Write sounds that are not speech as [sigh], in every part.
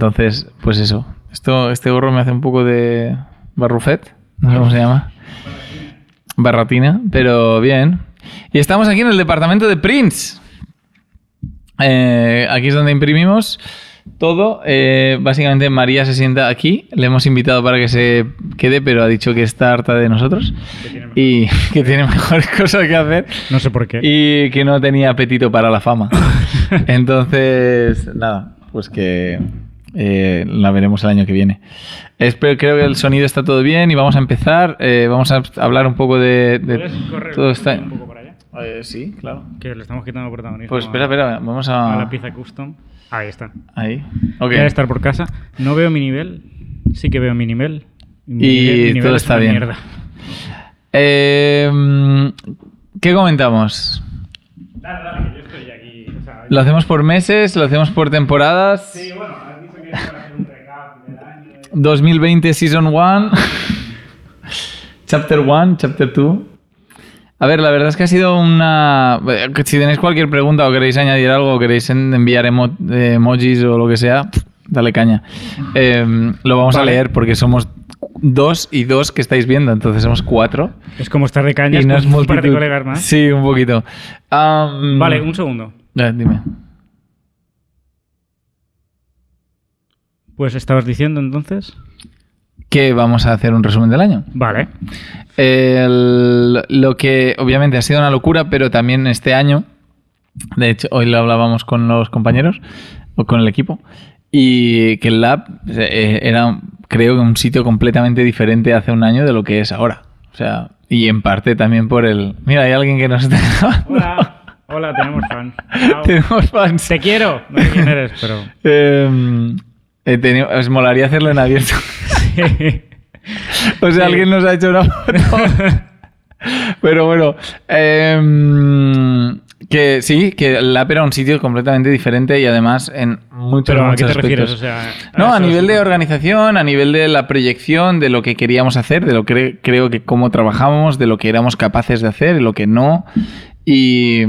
Entonces, pues eso. Esto, este gorro me hace un poco de barrufet, no sé cómo se llama. Barratina, pero bien. Y estamos aquí en el departamento de Prince. Eh, aquí es donde imprimimos todo. Eh, básicamente María se sienta aquí. Le hemos invitado para que se quede, pero ha dicho que está harta de nosotros y [laughs] que tiene mejores [laughs] cosas que hacer No sé por qué. y que no tenía apetito para la fama. [laughs] Entonces, nada, pues que eh, la veremos el año que viene. Espero, creo que el sonido está todo bien y vamos a empezar. Eh, vamos a hablar un poco de, de ¿Puedes correr todo está. un poco para allá? Eh, sí, claro. Que le estamos quitando protagonismo Pues espera, espera, vamos a la a. pieza custom. Ahí está. Ahí. Ok. Voy a estar por casa. No veo mi nivel. Sí que veo mi nivel. Mi Y nivel- todo es está bien. mierda. Eh, ¿Qué comentamos? Dale, dale, yo estoy aquí. O sea, ¿Lo hacemos por meses? ¿Lo hacemos por temporadas? Sí, bueno, 2020 Season 1, Chapter 1, Chapter 2. A ver, la verdad es que ha sido una... Si tenéis cualquier pregunta o queréis añadir algo o queréis en- enviar emo- eh, emojis o lo que sea, dale caña. Eh, lo vamos a Vale. leer porque somos dos y dos que estáis viendo, entonces somos cuatro. Es como estar de cañas y no es un par de multitud. colegas más. Sí, un poquito. Am, Vale, un segundo. eh, dime. Pues estabas diciendo entonces. Que vamos a hacer un resumen del año. Vale. El- lo que obviamente ha sido una locura, pero también este año, de hecho, hoy lo hablábamos con los compañeros o con el equipo, y que el lab eh, era, creo que un sitio completamente diferente hace un año de lo que es ahora. O sea, y en parte también por el. Mira, hay alguien que nos está grabando. Hola. Hola, tenemos fan. [laughs] Tenemos fans. Te quiero. No sé quién eres, pero. [laughs] Eh, he tenido- os molaría hacerlo en abierto. [laughs] O sea, Sí. alguien nos ha hecho una foto. Pero bueno, em, que sí, que el app era un sitio completamente diferente y además en muchos, pero ¿a qué te refieres? O aspectos. sea, No, a nivel de organización, a nivel de la proyección, de lo que queríamos hacer, de lo que creo que cómo trabajábamos, de lo que éramos capaces de hacer y lo que no. Y,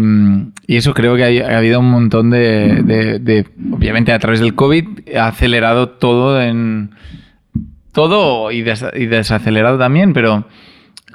y eso creo que ha, habido un montón de, de- de- Obviamente a través del COVID ha acelerado todo en... Todo y, des- y desacelerado también, pero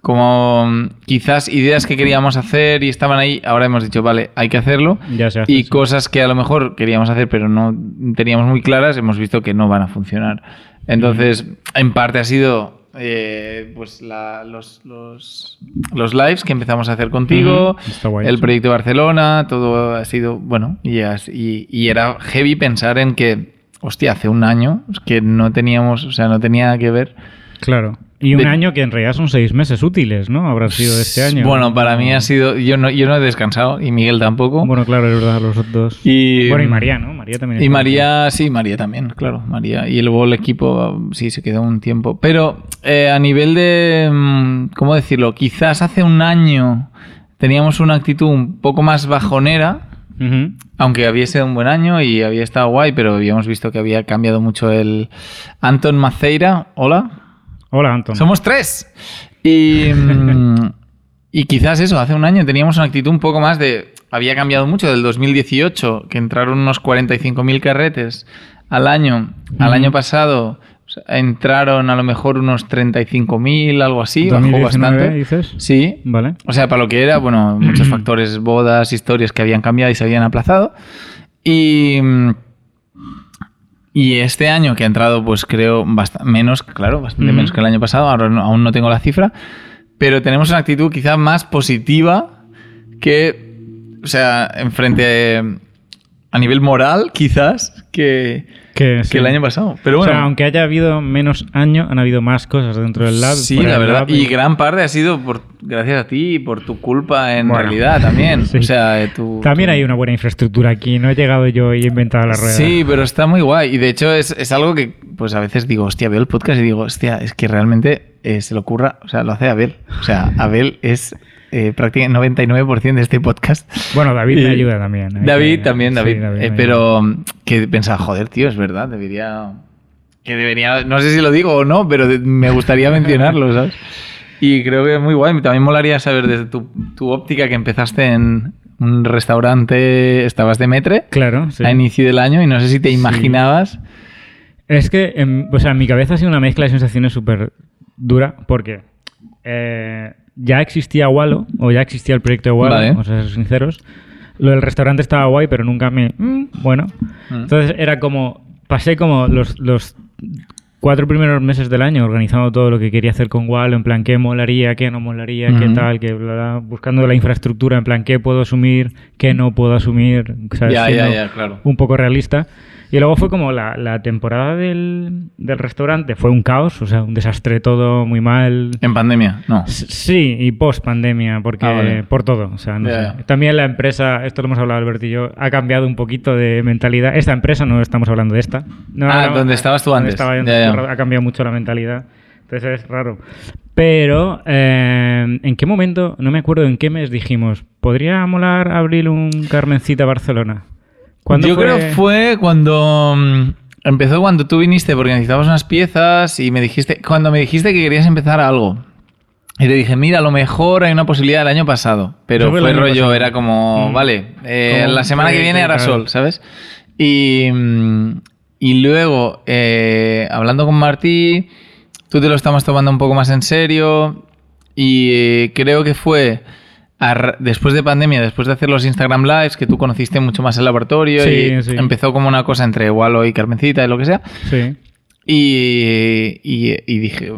como quizás ideas que queríamos hacer y estaban ahí, ahora hemos dicho, vale, hay que hacerlo. Ya se hace, Y sí. cosas que a lo mejor queríamos hacer, pero no teníamos muy claras, hemos visto que no van a funcionar. Entonces, en parte ha sido eh, pues la- los, los, los lives que empezamos a hacer contigo, está guay el proyecto Barcelona, todo ha sido, bueno, y, y, y era heavy pensar en que, hostia, hace un año que no teníamos, o sea, no tenía que ver. Claro. Y un De- año que en realidad son seis meses útiles, ¿no? Habrá sido este año. Bueno, para mí ha sido, yo no, yo no he descansado y Miguel tampoco. Bueno, claro, es verdad, los dos. Y- bueno, y María, ¿no? María también. Y María, sí, María también, claro, María. Y luego el equipo, sí, se quedó un tiempo. Pero eh, a nivel de, mm, ¿cómo decirlo? Quizás hace un año teníamos una actitud un poco más bajonera, aunque había sido un buen año y había estado guay, pero habíamos visto que había cambiado mucho el... Anton Maceira, hola. Hola, Anton. Somos tres. Y, mm, y quizás eso, hace un año teníamos una actitud un poco más de... Había cambiado mucho del 2018, que entraron unos 45.000 carretes al año. Al Ujú. año pasado entraron a lo mejor unos 35.000, algo así, bajó 2019, bastante. dices. Sí. Vale. O sea, para lo que era, bueno, muchos [clears throat] factores, bodas, historias que habían cambiado y se habían aplazado. Y... Y este año que ha entrado, pues creo, menos, claro, bastante menos que el año pasado, ahora no- aún no tengo la cifra, pero tenemos una actitud quizá más positiva que, o sea, en frente a nivel moral, quizás, que, Que, el año pasado. Pero O bueno, sea, aunque haya habido menos año, han habido más cosas dentro del lab. sí, la verdad, lab, y gran parte ha sido por, gracias a ti y por tu culpa en Bueno, realidad también. [laughs] sí. O sea, tu, También tu- hay una buena infraestructura aquí. No he llegado yo y he inventado la rueda. Sí, pero está muy guay. Y de hecho es, es algo que pues a veces digo, hostia, veo el podcast y digo, hostia, es que realmente eh, se le ocurra, o sea, lo hace Abel. O sea, Abel es eh, prácticamente 99% de este podcast. Bueno, David me ayuda también. hay David también, sí, David. Eh, pero mm, que pensaba, joder, tío, es verdad, debería... Que debería, no sé si lo digo o no, pero me gustaría mencionarlo, ¿sabes? [laughs] Y creo que es muy guay. También molaría saber desde tu, tu óptica que empezaste en un restaurante, estabas de metre Claro, sí. a inicio del año y no sé si te imaginabas. Es que, en, o sea, en mi cabeza ha sido una mezcla de sensaciones súper dura porque eh, ya existía Wallo, o ya existía el proyecto de Wallo, Vale. vamos a ser sinceros. Lo del restaurante estaba guay, pero nunca me... mm, bueno. Mm. Entonces era como... Pasé como los, los cuatro primeros meses del año organizando todo lo que quería hacer con Wallo, en plan qué molaría, qué no molaría, qué tal, qué bla, bla, buscando la infraestructura, en plan qué puedo asumir, qué no puedo asumir, ¿sabes? Ya, ya, ya, claro. un poco realista. Y luego fue como la, la temporada del, del restaurante, fue un caos, o sea, un desastre todo muy mal. En pandemia, no. S- Sí, y post pandemia, porque Ah, vale. por todo. O sea, no sé. También la empresa, esto lo hemos hablado Albert y yo, ha cambiado un poquito de mentalidad. Esta empresa, no estamos hablando de esta. No, Ah, no, donde estabas tú antes. estaba. Ha cambiado mucho la mentalidad. Entonces es raro. Pero, eh, ¿en qué momento, no me acuerdo en qué mes dijimos, ¿podría molar abrir un Carmencita Barcelona? ¿Cuándo Yo creo fue cuando mm, empezó cuando tú viniste porque necesitabas unas piezas y me dijiste, cuando me dijiste que querías empezar algo. Y te dije, mira, a lo mejor hay una posibilidad el año pasado. Pero fue fue rollo, pasado. era como, Mm. vale, eh, Como la semana que viene hará sol, ¿sabes? Y, mm, y luego, eh, hablando con Martí, tú te lo estabas tomando un poco más en serio. Y eh, creo que fue después de pandemia, después de hacer los Instagram Lives, que tú conociste mucho más el laboratorio Sí, y sí. empezó como una cosa entre Wallo y Carmencita y lo que sea. Sí. Y, y- y dije,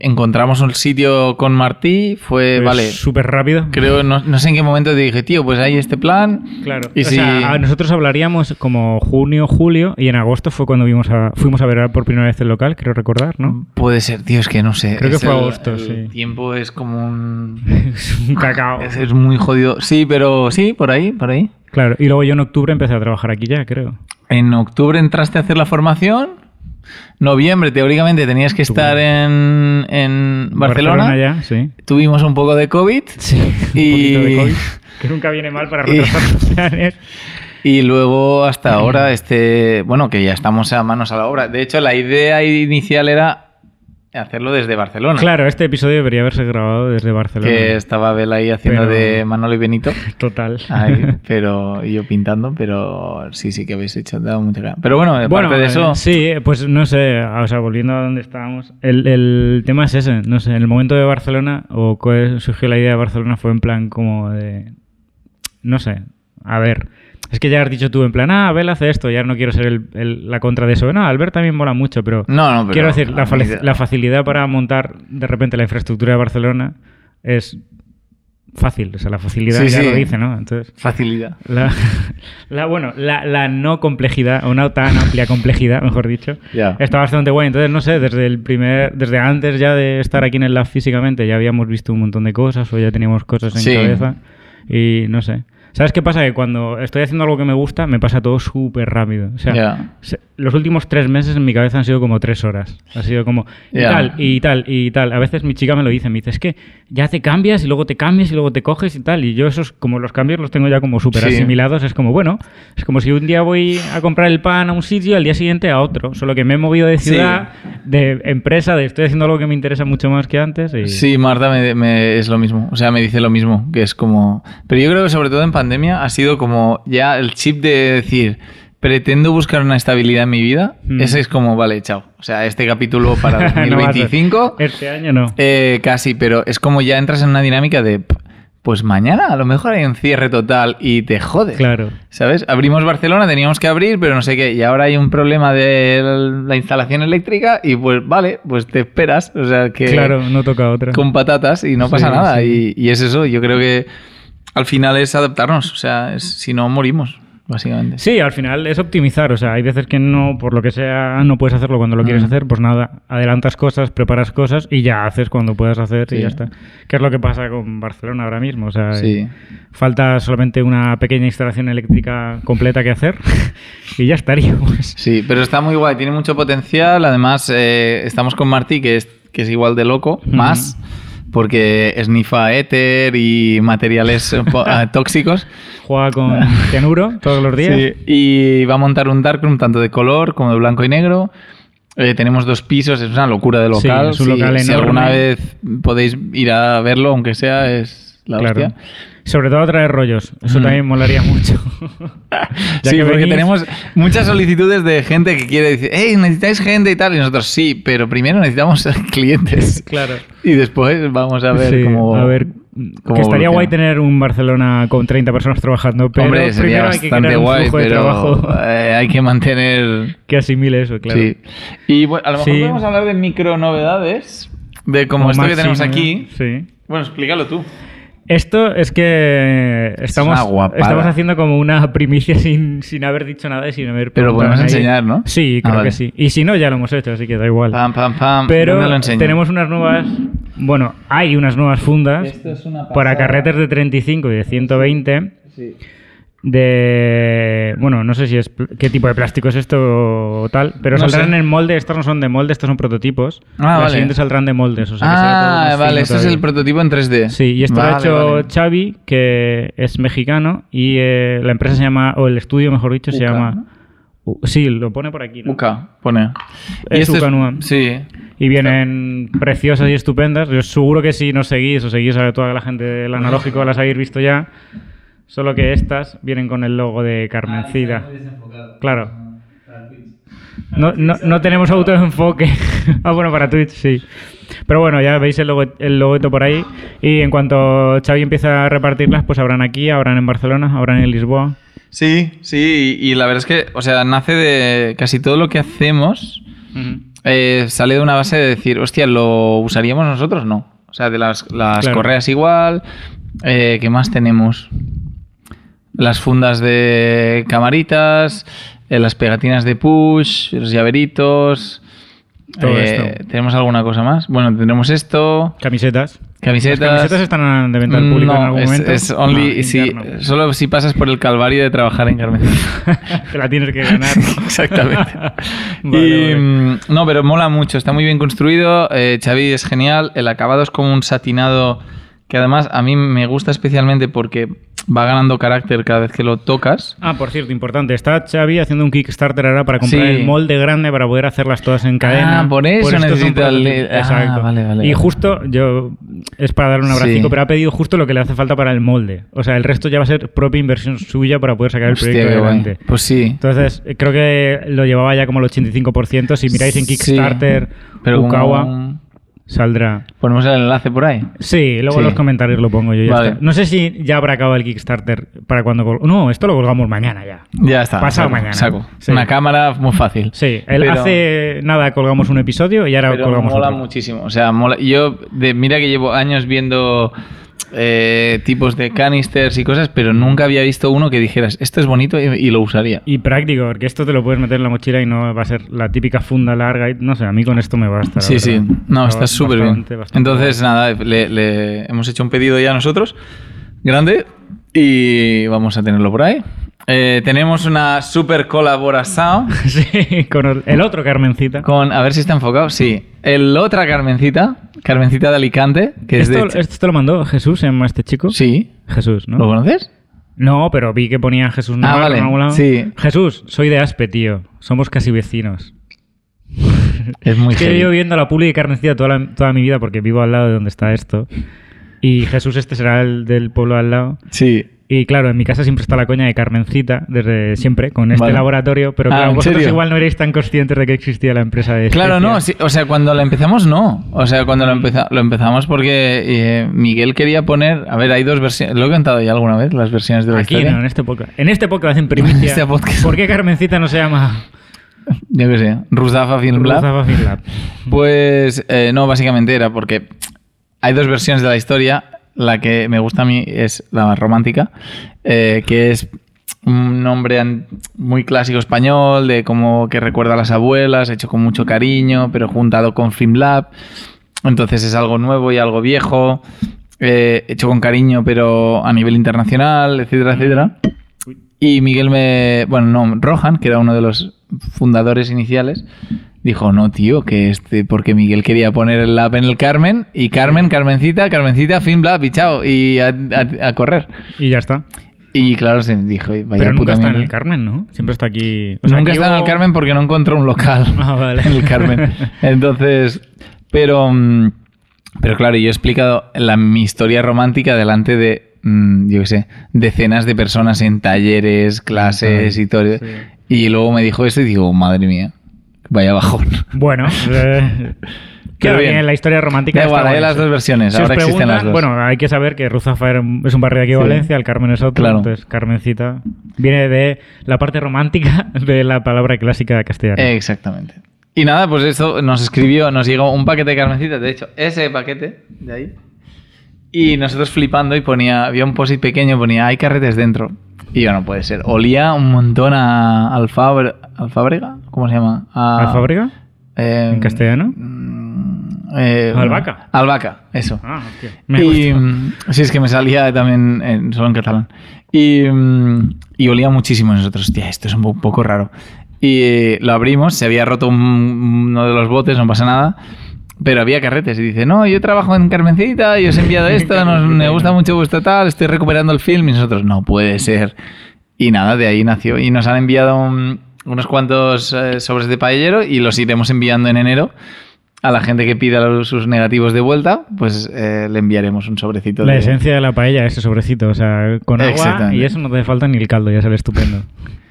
encontramos un sitio con Martí, fue, Pues vale, Súper rápido. creo, no, no sé en qué momento te dije, tío, pues hay este plan. Claro. Y o si- sea, nosotros hablaríamos como junio, julio, y en agosto fue cuando vimos a, fuimos a ver por primera vez el local, creo recordar, ¿no? Puede ser, tío, es que no sé. Creo que fue el- agosto, el sí. tiempo es como un... [laughs] es un cacao. [laughs] Es, es muy jodido. Sí, pero sí, por ahí, por ahí. Claro, y luego yo en octubre empecé a trabajar aquí ya, creo. En octubre entraste a hacer la formación. Noviembre, teóricamente, tenías que estar en, en Barcelona. ya, sí. Tuvimos un poco de COVID. Sí, un Y- poquito de COVID, [laughs] que nunca viene mal para retrasar los [laughs] planes. Y luego hasta ahora, este, bueno, que ya estamos a manos a la obra. De hecho, la idea inicial era hacerlo desde Barcelona. Claro, este episodio debería haberse grabado desde Barcelona. Que estaba Bel ahí haciendo Pero- de Manolo y Benito. [laughs] Total. Ahí, [laughs] pero y yo pintando, pero sí, sí que habéis hecho, dado mucha gana. Pero bueno, aparte Bueno, de eh, eso, sí, pues no sé, o sea, volviendo a donde estábamos, el, el tema es ese, no sé, en el momento de Barcelona, o cuál surgió la idea de Barcelona, fue en plan como de, no sé, a ver, es que ya has dicho tú en plan, ah, Abel hace esto, ya no quiero ser el- el- la contra de eso, no, Albert también mola mucho, pero, no, no, pero quiero decir, la, mí- la facilidad para montar de repente la infraestructura de Barcelona es fácil, o sea, la facilidad Sí, ya sí. lo dice, ¿no? Entonces... facilidad. La, [laughs] la- bueno, la, la no complejidad, o una tan amplia complejidad, mejor dicho, Ya. está bastante guay. Entonces, no sé, desde el primer, desde antes ya de estar aquí en el lab físicamente, ya habíamos visto un montón de cosas, o ya teníamos cosas en Sí. cabeza. Y no sé. ¿Sabes qué pasa? Que cuando estoy haciendo algo que me gusta, me pasa todo súper rápido. O sea, se- los últimos tres meses en mi cabeza han sido como tres horas. Ha sido como y tal, y tal, y tal. A veces mi chica me lo dice, me dice, es que ya te cambias y luego te cambias y luego te coges y tal. Y yo esos, como los cambios los tengo ya como súper Sí. asimilados. Es como, bueno, es como si un día voy a comprar el pan a un sitio y al día siguiente a otro. Solo que me he movido de Sí. ciudad, de empresa, de estoy haciendo algo que me interesa mucho más que antes. Y... Sí, Marta me, me- es lo mismo. O sea, me dice lo mismo, que es como... Pero yo creo que sobre todo en pandemia ha sido como ya el chip de decir, pretendo buscar una estabilidad en mi vida. Mm. Ese es como, vale, chao. O sea, este capítulo para [laughs] No va a ser. 2025... Este año no. eh, casi, pero es como ya entras en una dinámica de... Pues mañana a lo mejor hay un cierre total y te jodes. Claro. ¿Sabes? Abrimos Barcelona, teníamos que abrir, pero no sé qué. Y ahora hay un problema de la instalación eléctrica y pues vale, pues te esperas. O sea que Claro, no toca otra. con patatas y no Sí, pasa nada. sí. Y, y es eso, yo creo que al final es adaptarnos. O sea, es- si no morimos, básicamente. Sí, al final es optimizar. O sea, hay veces que no, por lo que sea, no puedes hacerlo cuando lo quieres hacer. Pues nada, adelantas cosas, preparas cosas y ya haces cuando puedas hacer y ya está. ¿Qué es lo que pasa con Barcelona ahora mismo? O sea, Sí. falta solamente una pequeña instalación eléctrica completa que hacer [laughs] y ya estaríamos. Sí, pero está muy guay, tiene mucho potencial. Además, eh, estamos con Martí, que es, que es igual de loco, más, porque esnifa éter y materiales eh, [laughs] ah, tóxicos. Juega con cianuro todos los días. Sí, y va a montar un darkroom tanto de color como de blanco y negro. Eh, tenemos dos pisos, es una locura de Sí, local. es un Si- local si enorme. alguna vez podéis ir a verlo, aunque sea, es la Claro. hostia. Sobre todo traer rollos. Eso Mm. también molaría mucho. [laughs] Sí, que porque venís- tenemos muchas solicitudes de gente que quiere decir, hey, necesitáis gente y tal, y nosotros sí, pero primero necesitamos [laughs] clientes. [laughs] Claro. Y después vamos a ver Sí, cómo. a ver, cómo que estaría guay tener un Barcelona con 30 personas trabajando, pero Hombre, sería primero hay que bastante crear un guay, flujo de pero trabajo eh, hay que mantener. que asimile eso, claro. Sí. Y bueno, a lo mejor Sí. podemos hablar de micro novedades, de como Como esto que tenemos aquí. Sí. Bueno, explícalo tú. Esto es que estamos, estamos haciendo como una primicia sin, sin haber dicho nada y sin haber Pero podemos enseñar, ¿no? Sí, Ah, creo vale. que sí. Y si no, ya lo hemos hecho, así que da igual. Pam, pam, pam. Pero tenemos unas nuevas... Bueno, hay unas nuevas fundas Esto es una para carretes de 35 y de 120 Sí. De... Bueno, no sé si es... qué tipo de plástico es esto o tal, pero No saldrán sé. en molde. Estos no son de molde, estos son prototipos. Ah, Los vale. siguientes saldrán de moldes. O sea, que será todo Ah, vale, este es el prototipo en 3D. Sí, y esto lo ha hecho vale. Xavi, que es mexicano, y eh, la empresa se llama, o el estudio, mejor dicho, se llama... ¿no? U- sí, lo pone por aquí, ¿no? Uca, pone. Es esto Ucanua. Sí. Y vienen preciosas y estupendas. Yo seguro que si nos seguís o seguís a toda la gente del analógico las habéis visto ya. Solo que estas vienen con el logo de Carmencida. Claro. No, no, no tenemos autoenfoque. [laughs] ah, bueno, para Twitch sí. Pero bueno, ya veis el, logo, el logoto por ahí. Y en cuanto Xavi empiece a repartirlas, pues habrán aquí, habrán en Barcelona, habrán en Lisboa. Sí, sí, y, y la verdad es que, o sea, nace de casi todo lo que hacemos, eh, sale de una base de decir, hostia, ¿lo usaríamos nosotros? No. O sea, de las, las Claro. correas igual, eh, ¿qué más tenemos? Las fundas de camaritas, eh, las pegatinas de push, los llaveritos. Todo eh, esto. ¿Tenemos alguna cosa más? Bueno, tendremos esto, Camisetas. camisetas. ¿Las camisetas están de venta al público en algún es, momento? es only si- solo si pasas por el calvario de trabajar en Carmencita. [laughs] Te la tienes que ganar. Exactamente. [laughs] Vale, y, vale. mm, No, pero mola mucho, está muy bien construido. eh, Xavi es genial. El acabado es como un satinado que además a mí me gusta especialmente porque va ganando carácter cada vez que lo tocas. Ah, por cierto, importante. Está Xavi haciendo un Kickstarter ahora para comprar Sí. el molde grande para poder hacerlas todas en cadena. Ah, por eso necesita el- ah, Exacto. vale, vale, y justo, yo es para darle un abracico, Sí. pero ha pedido justo lo que le hace falta para el molde. O sea, el resto ya va a ser propia inversión suya para poder sacar el proyecto guay. adelante. Pues sí. Entonces, creo que lo llevaba ya como el 85%. Si miráis en Sí. Kickstarter, Pero Ukawa, como- saldrá. Ponemos el enlace por ahí. Sí, luego Sí. los comentarios lo pongo yo. Ya Vale. está. No sé si ya habrá acabado el Kickstarter para cuando... col- No, esto lo colgamos mañana ya. Ya está. Pasado saco, mañana. Saco. Sí. Una cámara muy fácil. Sí, él Pero- hace nada colgamos un episodio y ahora Pero colgamos mola otro. muchísimo. O sea, mola. Yo, de, mira que llevo años viendo eh, tipos de canisters y cosas, pero nunca había visto uno que dijeras, esto es bonito y, y lo usaría. Y práctico, porque esto te lo puedes meter en la mochila y no va a ser la típica funda larga. Y, no sé, a mí con esto me basta. Sí, sí. No, está súper bien. bastante, Entonces, nada, le, le hemos hecho un pedido ya nosotros, grande, y vamos a tenerlo por ahí. Eh, tenemos una super colaboración [laughs] Sí, con el- otro Carmencita. con, a ver si está enfocado, sí, el otra Carmencita, Carmencita de Alicante, que es Esto, de... esto te lo mandó Jesús, llama este chico. Sí, Jesús, ¿no? ¿lo conoces? No, pero vi que ponía Jesús Navarro vale, en algún lado. sí. Jesús, soy de Aspe, tío. Somos casi vecinos. Es muy [laughs] Es que heavy. llevo viendo la publi de Carmencita toda, la- toda mi vida porque vivo al lado de donde está esto. Y Jesús este será el del pueblo al lado. Sí. Y claro, en mi casa siempre está la coña de Carmencita, desde siempre, con este Vale. laboratorio, pero Ah, claro, ¿en vosotros serio? igual no eréis tan conscientes de que existía la empresa de... Claro, no, sí, o sea, cuando lo empezamos no. O sea, cuando lo, empeza- lo empezamos porque eh, Miguel quería poner, a ver, hay dos versiones, lo he contado ya alguna vez, las versiones de la Aquí historia. no, en este podcast. En este podcast en [laughs] primicia. En este podcast. ¿Por qué Carmencita no se llama Yo qué sé, Ruzafa Film Lab. Ruzafa Film Lab? Pues eh, no, básicamente era porque hay dos versiones de la historia. La que me gusta a mí es la más romántica, eh, que es un nombre muy clásico español, de como que recuerda a las abuelas, hecho con mucho cariño, pero juntado con FilmLab. Entonces es algo nuevo y algo viejo, eh, hecho con cariño, pero a nivel internacional, etcétera, etcétera. Y Miguel me. Bueno, no, Rohan, que era uno de los fundadores iniciales, dijo: No, tío, que este. Porque Miguel quería poner el lab en el Carmen, y Carmen, Carmencita, Carmencita, fin, bla, y chao, y a, a- a correr. Y ya está. Y claro, se dijo: Vaya Pero nunca puta está en mierda". el Carmen, ¿no? Siempre está aquí. o sea, Nunca aquí está en el Carmen porque no encontró un local [laughs] Ah, vale. en el Carmen. [laughs] Entonces, pero. mm, Pero claro, yo he explicado la, mi historia romántica delante de, mm, yo qué sé, decenas de personas en talleres, clases y todo. Sí. Y luego me dijo esto y digo, madre mía, vaya bajón. Bueno, [laughs] eh, claro, bien. la historia romántica. Da igual, hay las dos versiones, Si ahora existen las dos. Bueno, hay que saber que Ruzafa es un barrio de aquí de Sí. Valencia, el Carmen es otro. Claro. Entonces, Carmencita viene de la parte romántica de la palabra clásica castellana. Exactamente. Y nada, pues eso nos escribió, nos llegó un paquete de carmencitas, de hecho, ese paquete de ahí. Y nosotros flipando y ponía, había un post pequeño, ponía, hay carretes dentro. Y yo, no puede ser. Olía un montón a alfabre, alfabrega, ¿cómo se llama? A, eh, ¿En castellano? mm, eh, Albahaca. Albahaca, eso. Ah. Me y, mm, sí, es que me salía también en- solo en catalán. Y, mm, y olía muchísimo nosotros. Hostia, esto es un po- poco raro. Y eh, lo abrimos, se había roto un- uno de los botes, no pasa nada. Pero había carretes y dice, no, yo trabajo en Carmencita y os he enviado esto, [laughs] nos- me gusta mucho vuestro tal, estoy recuperando el film y nosotros, no puede ser. Y nada, de ahí nació. Y nos han enviado un- unos cuantos eh, sobres de paellero y los iremos enviando en enero. A la gente que pida los- sus negativos de vuelta, pues eh, le enviaremos un sobrecito. La de- esencia de la paella, ese sobrecito. O sea, con agua y eso no te falta ni el caldo, ya sale estupendo.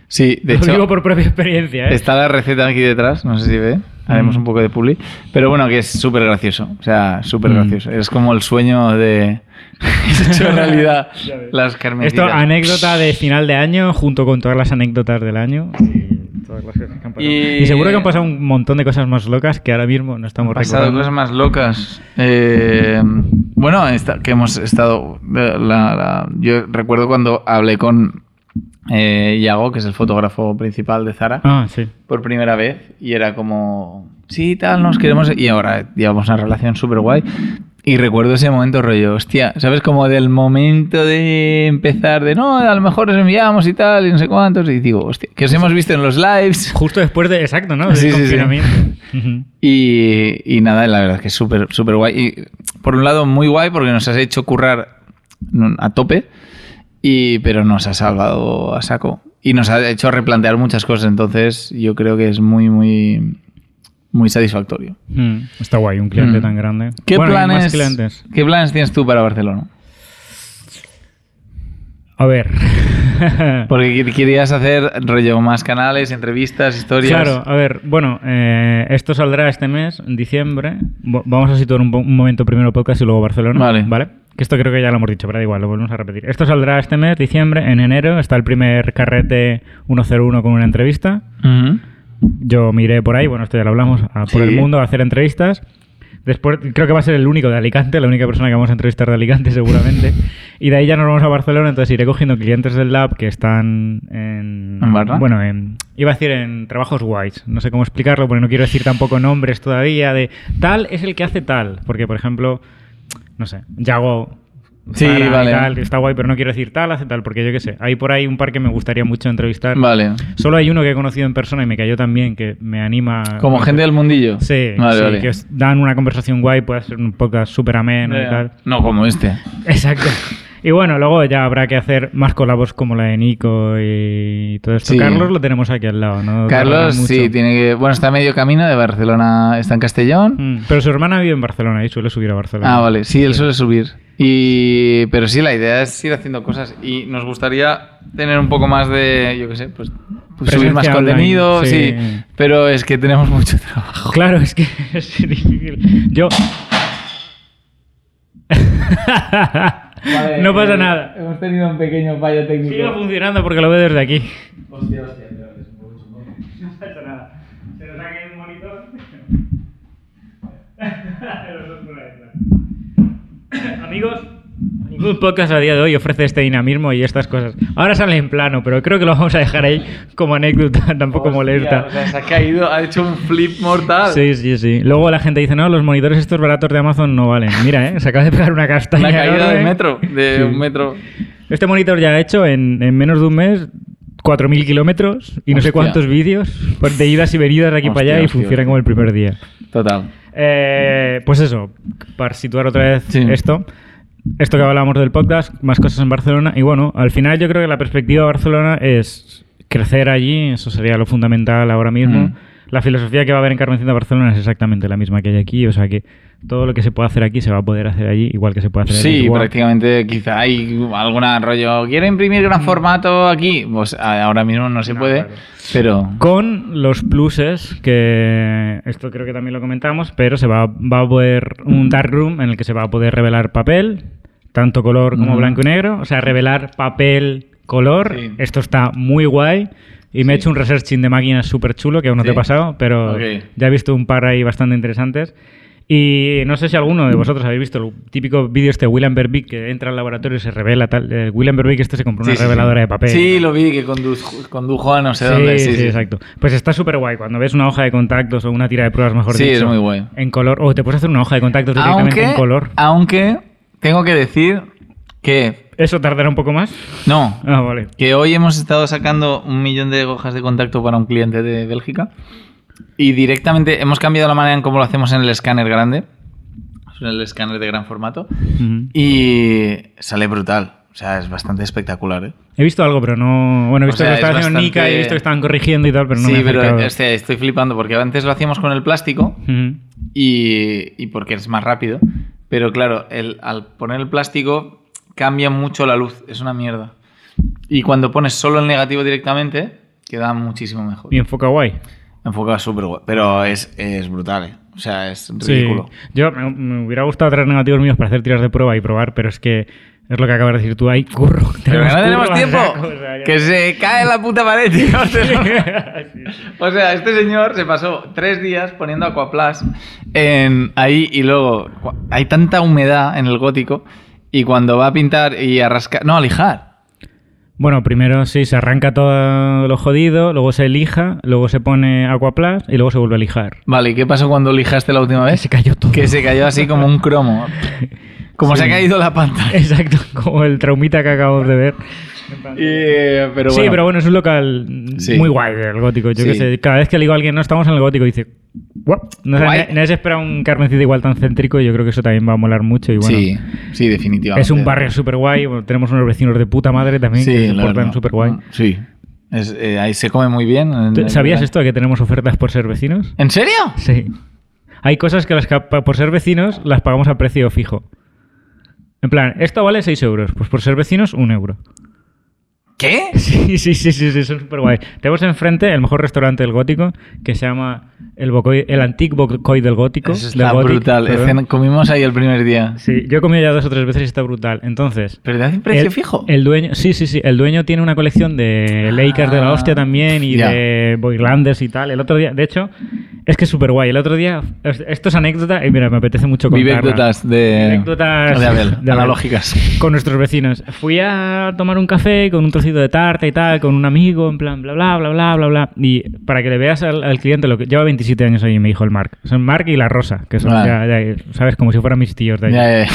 Sí, de Lo hecho, digo por propia experiencia, ¿eh? está la receta aquí detrás, no sé si ve. Haremos Mm. un poco de publi. Pero bueno, que es súper gracioso. O sea, súper Mm. gracioso. Es como el sueño de... Es [laughs] hecho [laughs] realidad las Esto, carmecitas. anécdota de final de año, junto con todas las anécdotas del año. Y, todas las cosas que han pasado. Y- Y seguro que han pasado un montón de cosas más locas que ahora mismo no estamos Han pasado recordando. cosas más locas. Eh, bueno, esta- que hemos estado. eh, la- la- yo recuerdo cuando hablé con eh, Iago, que es el fotógrafo principal de Zara, Ah, sí. por primera vez, y era como. Sí, tal, nos queremos. Y ahora llevamos una relación súper guay. Y recuerdo ese momento, rollo, hostia, ¿sabes? Como del momento de empezar, de no, a lo mejor os enviamos y tal, y no sé cuántos. Y digo, hostia, que os hemos visto en los lives. Justo después de. Exacto, ¿no? Del Sí, sí, sí. Y, y nada, la verdad es que es súper, súper guay. Y por un lado, muy guay porque nos has hecho currar a tope, y, pero nos ha salvado a saco. Y nos ha hecho replantear muchas cosas. Entonces, yo creo que es muy, muy, muy satisfactorio. Mm, Está guay, un cliente Mm. tan grande. ¿Qué, Bueno, planes, clientes. ¿Qué planes tienes tú para Barcelona? A ver. [laughs] Porque qu- querías hacer rollo más canales, entrevistas, historias. Claro, a ver, bueno, eh, esto saldrá este mes, en diciembre. Vamos a situar un, un momento primero podcast y luego Barcelona. Vale. Que esto creo que ya lo hemos dicho, pero da igual, lo volvemos a repetir. Esto saldrá este mes, diciembre. En enero está el primer carrete 101 con una entrevista. Ujú. Yo miré por ahí, bueno, esto ya lo hablamos, a por Sí. el mundo a hacer entrevistas. Después, creo que va a ser el único de Alicante, la única persona que vamos a entrevistar de Alicante, [laughs] seguramente. y de ahí ya nos vamos a Barcelona, entonces iré cogiendo clientes del lab que están en. ¿En? Bueno, en, iba a decir en trabajos guays. No sé cómo explicarlo, porque no quiero decir tampoco nombres todavía de tal es el que hace tal. Porque, por ejemplo, no sé, Yago. Sí, vale. tal, está guay, pero no quiero decir tal, hace tal, porque yo qué sé. Hay por ahí un par que me gustaría mucho entrevistar. Vale. Solo hay uno que he conocido en persona y me cayó también, que me anima. Como gente del mundillo. Sí, Vale, sí, vale. que dan una conversación guay, puede ser un podcast súper ameno y Ya. tal. No como este. Exacto. Y bueno, luego ya habrá que hacer más colabos como la de Nico y todo esto. Sí. Carlos lo tenemos aquí al lado, ¿no? Carlos, sí, tiene que. Bueno, está a medio camino de Barcelona, está en Castellón. Mm, Pero su hermana vive en Barcelona y suele subir a Barcelona. Ah, vale, sí, él suele subir. Y, pero sí, la idea es ir haciendo cosas y nos gustaría tener un poco más de, yo qué sé, pues, pues subir más contenido, sí. sí. Pero es que tenemos mucho trabajo. Claro, es que [laughs] es difícil. Yo. [laughs] no pasa nada. Hemos tenido un pequeño fallo Sigue funcionando porque lo veo desde aquí. Hostia, hostia, [laughs] No pasa nada. Se nos ha caído un monitor. [laughs] [coughs] Amigos, ningún podcast a día de hoy ofrece este dinamismo y estas cosas. Ahora sale en plano, pero creo que lo vamos a dejar ahí como anécdota, [laughs] tampoco molesta. O sea, se ha caído, ha hecho un flip mortal. Sí, sí, sí. Luego la gente dice, no, los monitores estos baratos de Amazon no valen. Mira, ¿eh? se acaba de pegar una castaña. Una caída de metro, de Sí. un metro. Este monitor ya ha hecho en, en menos de un mes 4.000 kilómetros y no sé Hostia. cuántos vídeos de idas y venidas de aquí para Hostia, allá y hostia, funciona hostia. como el primer día. Total. Eh, pues eso, para situar otra vez Sí. esto. Esto que hablábamos del podcast, más cosas en Barcelona. Y bueno, al final yo creo que la perspectiva de Barcelona es crecer allí, eso sería lo fundamental ahora mismo. Mm. La filosofía que va a haber en Carmencita Barcelona es exactamente la misma que hay aquí, o sea que todo lo que se puede hacer aquí se va a poder hacer allí, igual que se puede hacer en Sí, Lisboa. prácticamente quizá hay alguna rollo. Quiero imprimir gran formato aquí. Pues ahora mismo no se No, puede, claro. pero. Con los pluses, que esto creo que también lo comentamos, pero se va, va a haber un darkroom en el que se va a poder revelar papel, tanto color como blanco y negro. O sea, revelar papel, color. Sí. Esto está muy guay. Y me he hecho un researching de máquinas súper chulo, que aún no te Sí. he pasado, pero Ok. ya he visto un par ahí bastante interesantes. Y no sé si alguno de vosotros habéis visto el típico vídeo este de Willem Berbick que entra al laboratorio y se revela tal. Eh, Willem Berbick este se compró una Sí, sí, sí. reveladora de papel. Sí, lo vi que condujo, condujo a no sé Sí, dónde. sí, Sí, sí. exacto. Pues está súper guay. Cuando ves una hoja de contactos o una tira de pruebas, mejor Sí, dicho. es muy guay. En color. O te puedes hacer una hoja de contactos directamente Aunque, en color. aunque tengo que decir que ¿Eso tardará un poco más? no, Ah, vale. que hoy hemos estado sacando un millón de hojas de contacto para un cliente de Bélgica y directamente hemos cambiado la manera en cómo lo hacemos en el escáner grande, es el escáner de gran formato y sale brutal. O sea, es bastante espectacular, ¿eh? He visto algo, pero no. Bueno, he visto sea, que estaba haciendo bastante- Nika y he visto que estaban corrigiendo y tal, pero no me sí, he pero este, estoy flipando porque antes lo hacíamos con el plástico y, y porque es más rápido. Pero claro, el, al poner el plástico cambia mucho la luz, es una mierda. Y cuando pones solo el negativo directamente, queda muchísimo mejor. Y enfoca guay. Enfocado súper guay. Pero es, es brutal, ¿eh? O sea, es Sí. ridículo. Yo me, me hubiera gustado traer negativos míos para hacer tiras de prueba y probar, pero es que es lo que acabas de decir tú. Hay curro. Pero no tenemos tiempo. saco, o sea, que se cae la puta pared. tío. O sea, [laughs] Sí, sí. [laughs] O sea, este señor se pasó tres días poniendo Aquaplas en ahí y luego hay tanta humedad en el gótico y cuando va a pintar y a rascar, no, a lijar. Bueno, primero sí, se arranca todo lo jodido, luego se lija, luego se pone Aquaplas y luego se vuelve a lijar. Vale, ¿y qué pasó cuando lijaste la última vez? Se cayó todo. Que se cayó así como un cromo. [laughs] Como Sí. se ha caído la pantalla. Exacto, como el traumita que acabamos de ver. Y, eh, pero sí, pero bueno, es un local Sí. muy guay el gótico. Yo Sí. qué sé, cada vez que le digo a alguien, no estamos en el gótico, dice, "Guau". No, sé, nadie se espera un Carmencita igual tan céntrico y yo creo que eso también va a molar mucho. Y bueno, sí, sí, definitivamente. es un barrio súper guay. bueno, tenemos unos vecinos de puta madre también Sí, que se portan súper guay. Sí. Es- eh, ahí se come muy bien. en- ¿Sabías en- esto de que tenemos ofertas por ser vecinos? ¿En serio? Sí. Hay cosas que las que por ser vecinos las pagamos a precio fijo. En plan, esto vale 6 euros. Pues por ser vecinos, un euro. ¿Qué? [laughs] Sí, sí, sí, sí, sí, son súper guay. Tenemos enfrente el mejor restaurante del gótico, que se llama el, Bocoi- el Antique Bocoi del Gótico. Eso del está Gothic, brutal. Comimos ahí el primer día. Sí, yo he comido ya dos o tres veces y está brutal. Entonces, ¿Pero te hacen precio el, fijo? El dueño, sí, sí, sí. El dueño tiene una colección de Lakers de la hostia también y de Boylanders y tal. El otro día, de hecho, es que es súper guay. El otro día, esto es anécdota y mira, me apetece mucho contarla. Vivécdotas de, Anécdotas de Abel, [laughs] de analógicas. Con nuestros vecinos. Fui a tomar un café con un trocito de tarta y tal, con un amigo, en plan, bla, bla, bla, bla, bla, bla. Y para que le veas al, al cliente, lo que lleva 27 años ahí, me dijo el Mark. Son Mark y la Rosa, que son Vale. ya, ya, ¿sabes? Como si fueran mis tíos de. Ya, ya.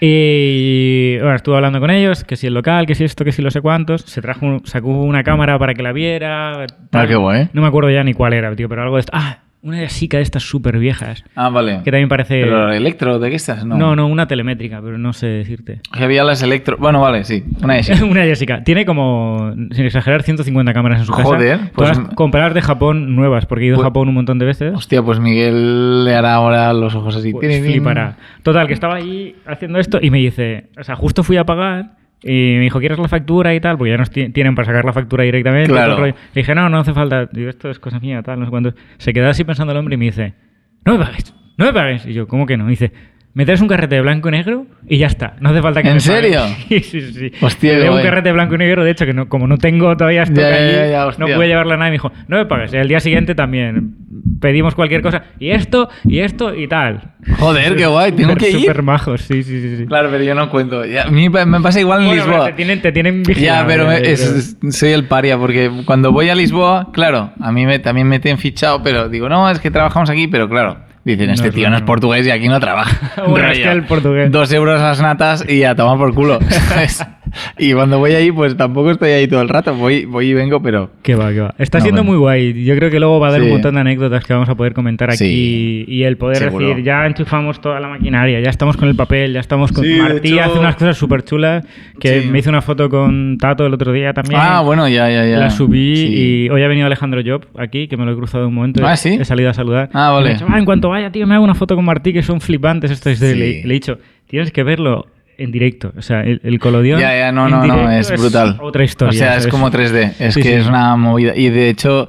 Y bueno, estuve hablando con ellos, que si el local, que si esto, que si lo sé cuántos. Se trajo, sacó una cámara para que la viera. tal. Ah, qué guay. No me acuerdo ya ni cuál era, tío, pero algo de esto. Ah, una Yasica de estas súper viejas. Ah, vale. Que también parece... ¿Pero electro de qué estás? No. No, no, una telemétrica, pero no sé decirte. Que había las electro. Bueno, vale, sí. Una [laughs] esas. una Jessica. Tiene como, sin exagerar, 150 cámaras en su casa. Joder, pues- Todas compradas de Japón nuevas, porque he ido Pues- a Japón un montón de veces. Hostia, pues Miguel le hará ahora los ojos así. Pues flipará. Total, que estaba allí haciendo esto y me dice, o sea, justo fui a pagar y me dijo, ¿quieres la factura y tal? Porque ya nos ti- tienen para sacar la factura directamente. y Claro. rollo. Le dije, no, no hace falta. Digo, esto es cosa mía, tal, no sé cuánto. Se quedó así pensando el hombre y me dice, no me pagues, no me pagues. Y yo, ¿cómo que no? Me dice, me traes un carrete de blanco y negro y ya está. No hace falta que ¿En me pagues". serio? [laughs] sí, sí, sí. Hostia, dio un carrete de blanco y negro, de hecho, que no, como no tengo todavía stock Ya, ya, allí, ya, ya, no pude llevarla a nadie. Me dijo, no me pagues. Al día siguiente también pedimos cualquier cosa. Y esto, y esto, y tal. Joder, qué guay. Tengo Súper- que ir. Súper majos, sí, sí, sí. sí. Claro, pero yo no cuento. Ya, a mí me pasa igual en Bueno, Lisboa. te tienen, te tienen Ya, vigilado, pero me- es- soy el paria, porque cuando voy a Lisboa, claro, a mí me, también me tienen fichado, pero digo, no, es que trabajamos aquí, pero claro, dicen, este es tío no es portugués y aquí no trabaja. [laughs] Bueno, es Rollo, que el portugués. Dos euros las natas y a tomar por culo. ¿sabes? [laughs] y cuando voy ahí, pues tampoco estoy ahí todo el rato. Voy, voy y vengo, pero. Que va, que va. Está No, siendo bueno. muy guay. Yo creo que luego va a dar Sí. un montón de anécdotas que vamos a poder comentar aquí. Sí. Y el poder Seguro. decir, ya enchufamos toda la maquinaria, ya estamos con el papel, ya estamos con. Sí, de Martí hecho- hace unas cosas súper chulas. Que Sí. me hizo una foto con Tato el otro día también. Ah, bueno, ya, ya, ya. La subí Sí. y hoy ha venido Alejandro Job aquí, que me lo he cruzado un momento. Ah, ¿sí? He salido a saludar. Ah, vale. dicho, "Ah, en cuanto vaya, tío, me hago una foto con Martí, que son flipantes estos. Sí. Le, le he dicho, tienes que verlo en directo. O sea, el, el colodión. Ya, ya, no, no, no, es brutal. Otra historia. O sea, es como 3D. Es Sí, que sí. es una movida. Y de hecho,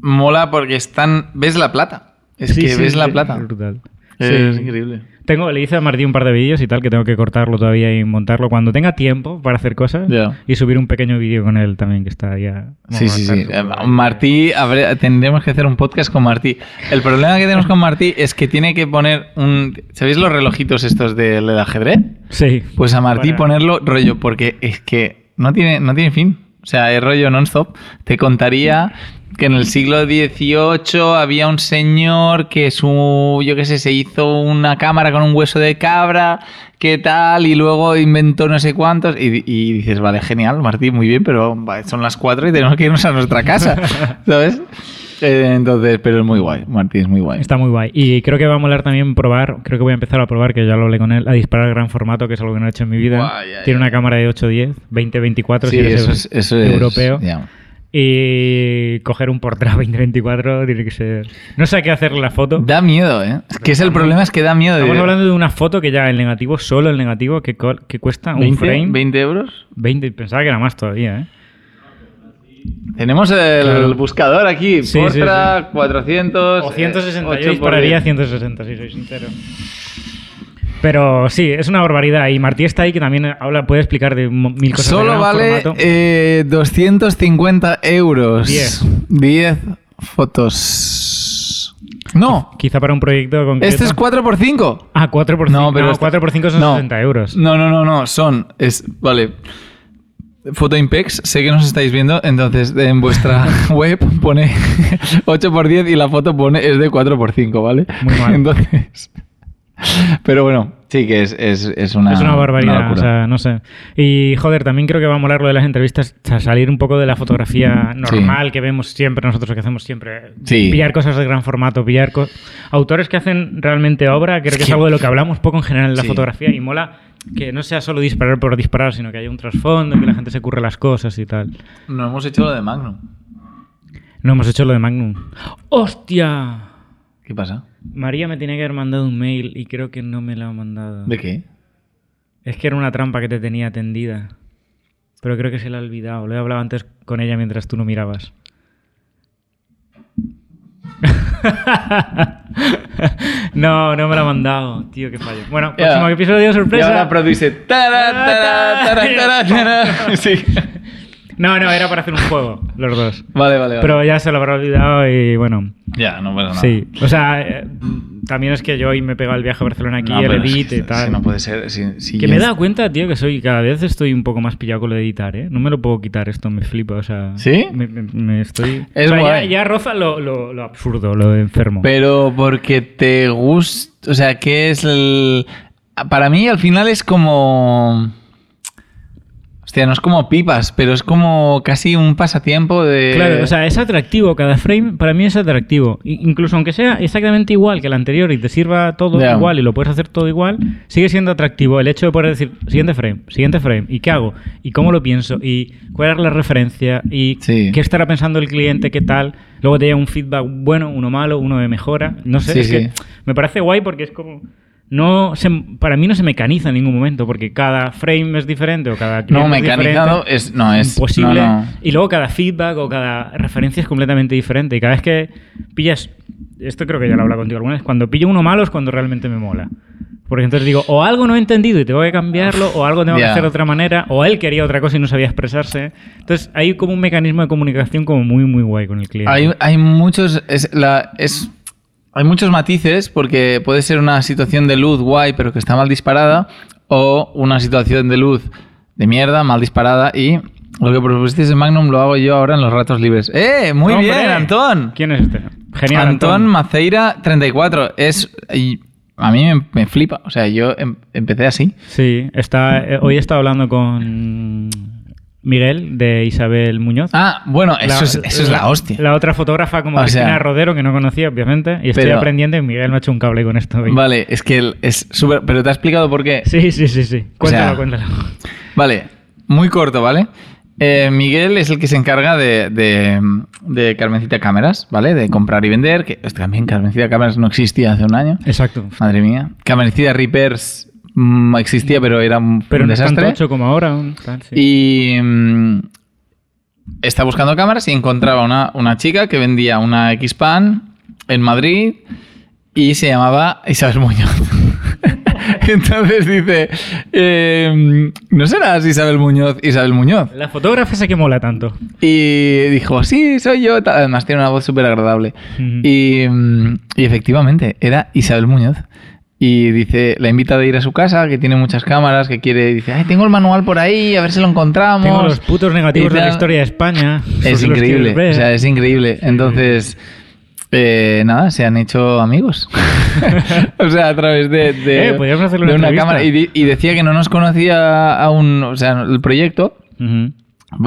mola porque están. ¿Ves la plata? Es Sí, que ves la plata. es brutal. Es increíble. Tengo, le hice a Martí un par de vídeos y tal, que tengo que cortarlo todavía y montarlo cuando tenga tiempo para hacer cosas. Y subir un pequeño vídeo con él también, que está ya... Sí, sí, sí. Eh, Martí, tendremos que hacer un podcast con Martí. El problema que tenemos con Martí es que tiene que poner un... ¿Sabéis los relojitos estos del ajedrez? Sí. Pues a Martí ponerlo rollo, porque es que no tiene, no tiene fin. O sea, es rollo non-stop. Te contaría que en el siglo XVIII había un señor que su, yo qué sé, se hizo una cámara con un hueso de cabra, qué tal, y luego inventó no sé cuántos. Y, y dices, vale, genial, Martí, muy bien, pero son las cuatro y tenemos que irnos a nuestra casa, [laughs] ¿sabes? Eh, entonces, pero es muy guay, Martí es muy guay. Está muy guay. Y creo que va a molar también probar, creo que voy a empezar a probar, que ya lo hablé con él, a disparar gran formato, que es algo que no he hecho en mi vida. Guay, ya, Tiene ya. una cámara de 8-10, 20-24 Sí, si eres eso es, eso es europeo. Y coger un Portra [laughs] 2024 tiene que ser... No sé a qué hacerle la foto. Da miedo, ¿eh? Es que es el problema, es que da miedo. de- Estamos hablando de una foto que ya el negativo, solo el negativo, que, que cuesta un 20, frame. 20 euros. 20, pensaba que era más todavía, ¿eh? Tenemos el Claro. buscador aquí. Sí, Portra 400. O 160, eh, yo 8 por dispararía 10. 160, si soy sincero. Pero sí, es una barbaridad. Y Martí está ahí que también habla, puede explicar de mil cosas. Solo vale formato. eh, 250 euros. 10. 10 fotos. No, Quizá para un proyecto concreto. este es 4x5. Ah, 4 por 5. No, pero no, este- 4 por 5 son no. 60 euros. No, no, no, no. Son. Es, vale. Foto Impex, sé que nos estáis viendo, entonces en vuestra [laughs] web pone 8x10 y la foto pone es de 4x5, ¿vale? Muy mal. Entonces. [laughs] Pero bueno, sí que es, es, es una. es una barbaridad, locura. o sea, no sé. Y joder, también creo que va a molar lo de las entrevistas, o sea, salir un poco de la fotografía normal que vemos siempre, nosotros que hacemos siempre. Sí. Pillar cosas de gran formato, pillar co- autores que hacen realmente obra, creo que es algo de lo que hablamos poco en general en la Sí. fotografía y mola que no sea solo disparar por disparar, sino que haya un trasfondo, que la gente se curre las cosas y tal. No hemos hecho lo de Magnum. No hemos hecho lo de Magnum. ¡Hostia! ¿Qué pasa? María me tenía que haber mandado un mail y creo que no me lo ha mandado. ¿De qué? Es que era una trampa que te tenía tendida. Pero creo que se la ha olvidado. Lo he hablado antes con ella mientras tú no mirabas. [laughs] no, no me la ha mandado. Tío, qué fallo. Bueno, próximo episodio Y sorpresa. ahora produce. tara. [laughs] [laughs] Sí. No, no, era para hacer un juego, los dos. Vale, vale, vale. Pero ya se lo habrá olvidado y bueno. Ya, no pasa nada. Sí. O sea, eh, también es que yo hoy me he pegado el viaje a Barcelona aquí, No, el pero es edit que y si tal. no puede ser. si- si Que me he dado cuenta, tío, que soy cada vez estoy un poco más pillado con lo de editar, ¿eh? No me lo puedo quitar esto, me flipa, o sea... ¿Sí? Me, me- me estoy... Es o sea, ya, guay. ya roza lo, lo- lo absurdo, lo de enfermo. Pero porque te gusta. O sea, ¿qué es el. Para mí, al final es como. Hostia, no es como pipas, pero es como casi un pasatiempo de. Claro, o sea, es atractivo, cada frame para mí es atractivo. Incluso aunque sea exactamente igual que el anterior y te sirva todo igual y lo puedes hacer todo igual, sigue siendo atractivo el hecho de poder decir siguiente frame, siguiente frame, y qué hago, y cómo lo pienso, y cuál es la referencia, y Sí. qué estará pensando el cliente, qué tal. Luego te llega un feedback bueno, uno malo, uno de mejora. No sé, Sí, es sí. que me parece guay porque es como. No se, para mí no se mecaniza en ningún momento porque cada frame es diferente o cada No, es mecanizado es. No, es. imposible. no, no. Y luego cada feedback o cada referencia es completamente diferente. Y cada vez que pillas, esto creo que ya lo he hablado contigo alguna vez, cuando pillo uno malo es cuando realmente me mola. Porque entonces digo, o algo no he entendido y tengo que cambiarlo, o algo tengo que hacer de otra manera, o él quería otra cosa y no sabía expresarse. Entonces hay como un mecanismo de comunicación como muy, muy guay con el cliente. Hay, hay muchos. Es, la, es, hay muchos matices porque puede ser una situación de luz guay, pero que está mal disparada, o una situación de luz de mierda, mal disparada, y lo que propusisteis en Magnum lo hago yo ahora en los ratos libres. ¡Eh! Muy ¡Hombre! bien, Antón. ¿Quién es este? Genial. Antón Maceira 34. Es. y a mí me, me flipa. O sea, yo em- empecé así. Sí, está, eh, hoy he estado hablando con Miguel de Isabel Muñoz. Ah, bueno, eso, es, eso es la hostia. La otra fotógrafa como O Cristina sea- Rodero, que no conocía, obviamente. Y estoy Pero- aprendiendo y Miguel me ha hecho un cable con esto. hoy. Vale, es que es súper... Pero te ha explicado por qué. Sí, sí, sí, sí. O sea- Cuéntalo, cuéntalo. Vale, muy corto, ¿vale? Eh, Miguel es el que se encarga de, de, de Carmencita Cámaras, ¿vale? De comprar y vender, que también Carmencita Cámaras no existía hace un año. Exacto. Madre mía. Carmencita Reapers mm, existía, pero era un, Pero un no es tanto desastre. hecho como ahora. un tal, sí. Y mm, está buscando cámaras y encontraba una, una chica que vendía una X-Pan en Madrid y se llamaba Isabel Muñoz. [laughs] Entonces dice, eh, ¿no serás Isabel Muñoz? Isabel Muñoz. La fotógrafa esa que mola tanto. Y dijo, sí, soy yo. Además tiene una voz súper agradable. Y, mm, y efectivamente, era Isabel Muñoz. Y dice, la invita a ir a su casa, que tiene muchas cámaras, que quiere, dice, ay, tengo el manual por ahí, a ver si lo encontramos. Tengo los putos negativos de la historia de España. Es increíble, o sea, es increíble. Entonces, eh, nada, se han hecho amigos. [laughs] [laughs] o sea, a través de, de, Eh, de una cámara. Y, decía que no nos conocía aún, o sea, el proyecto. Ujú.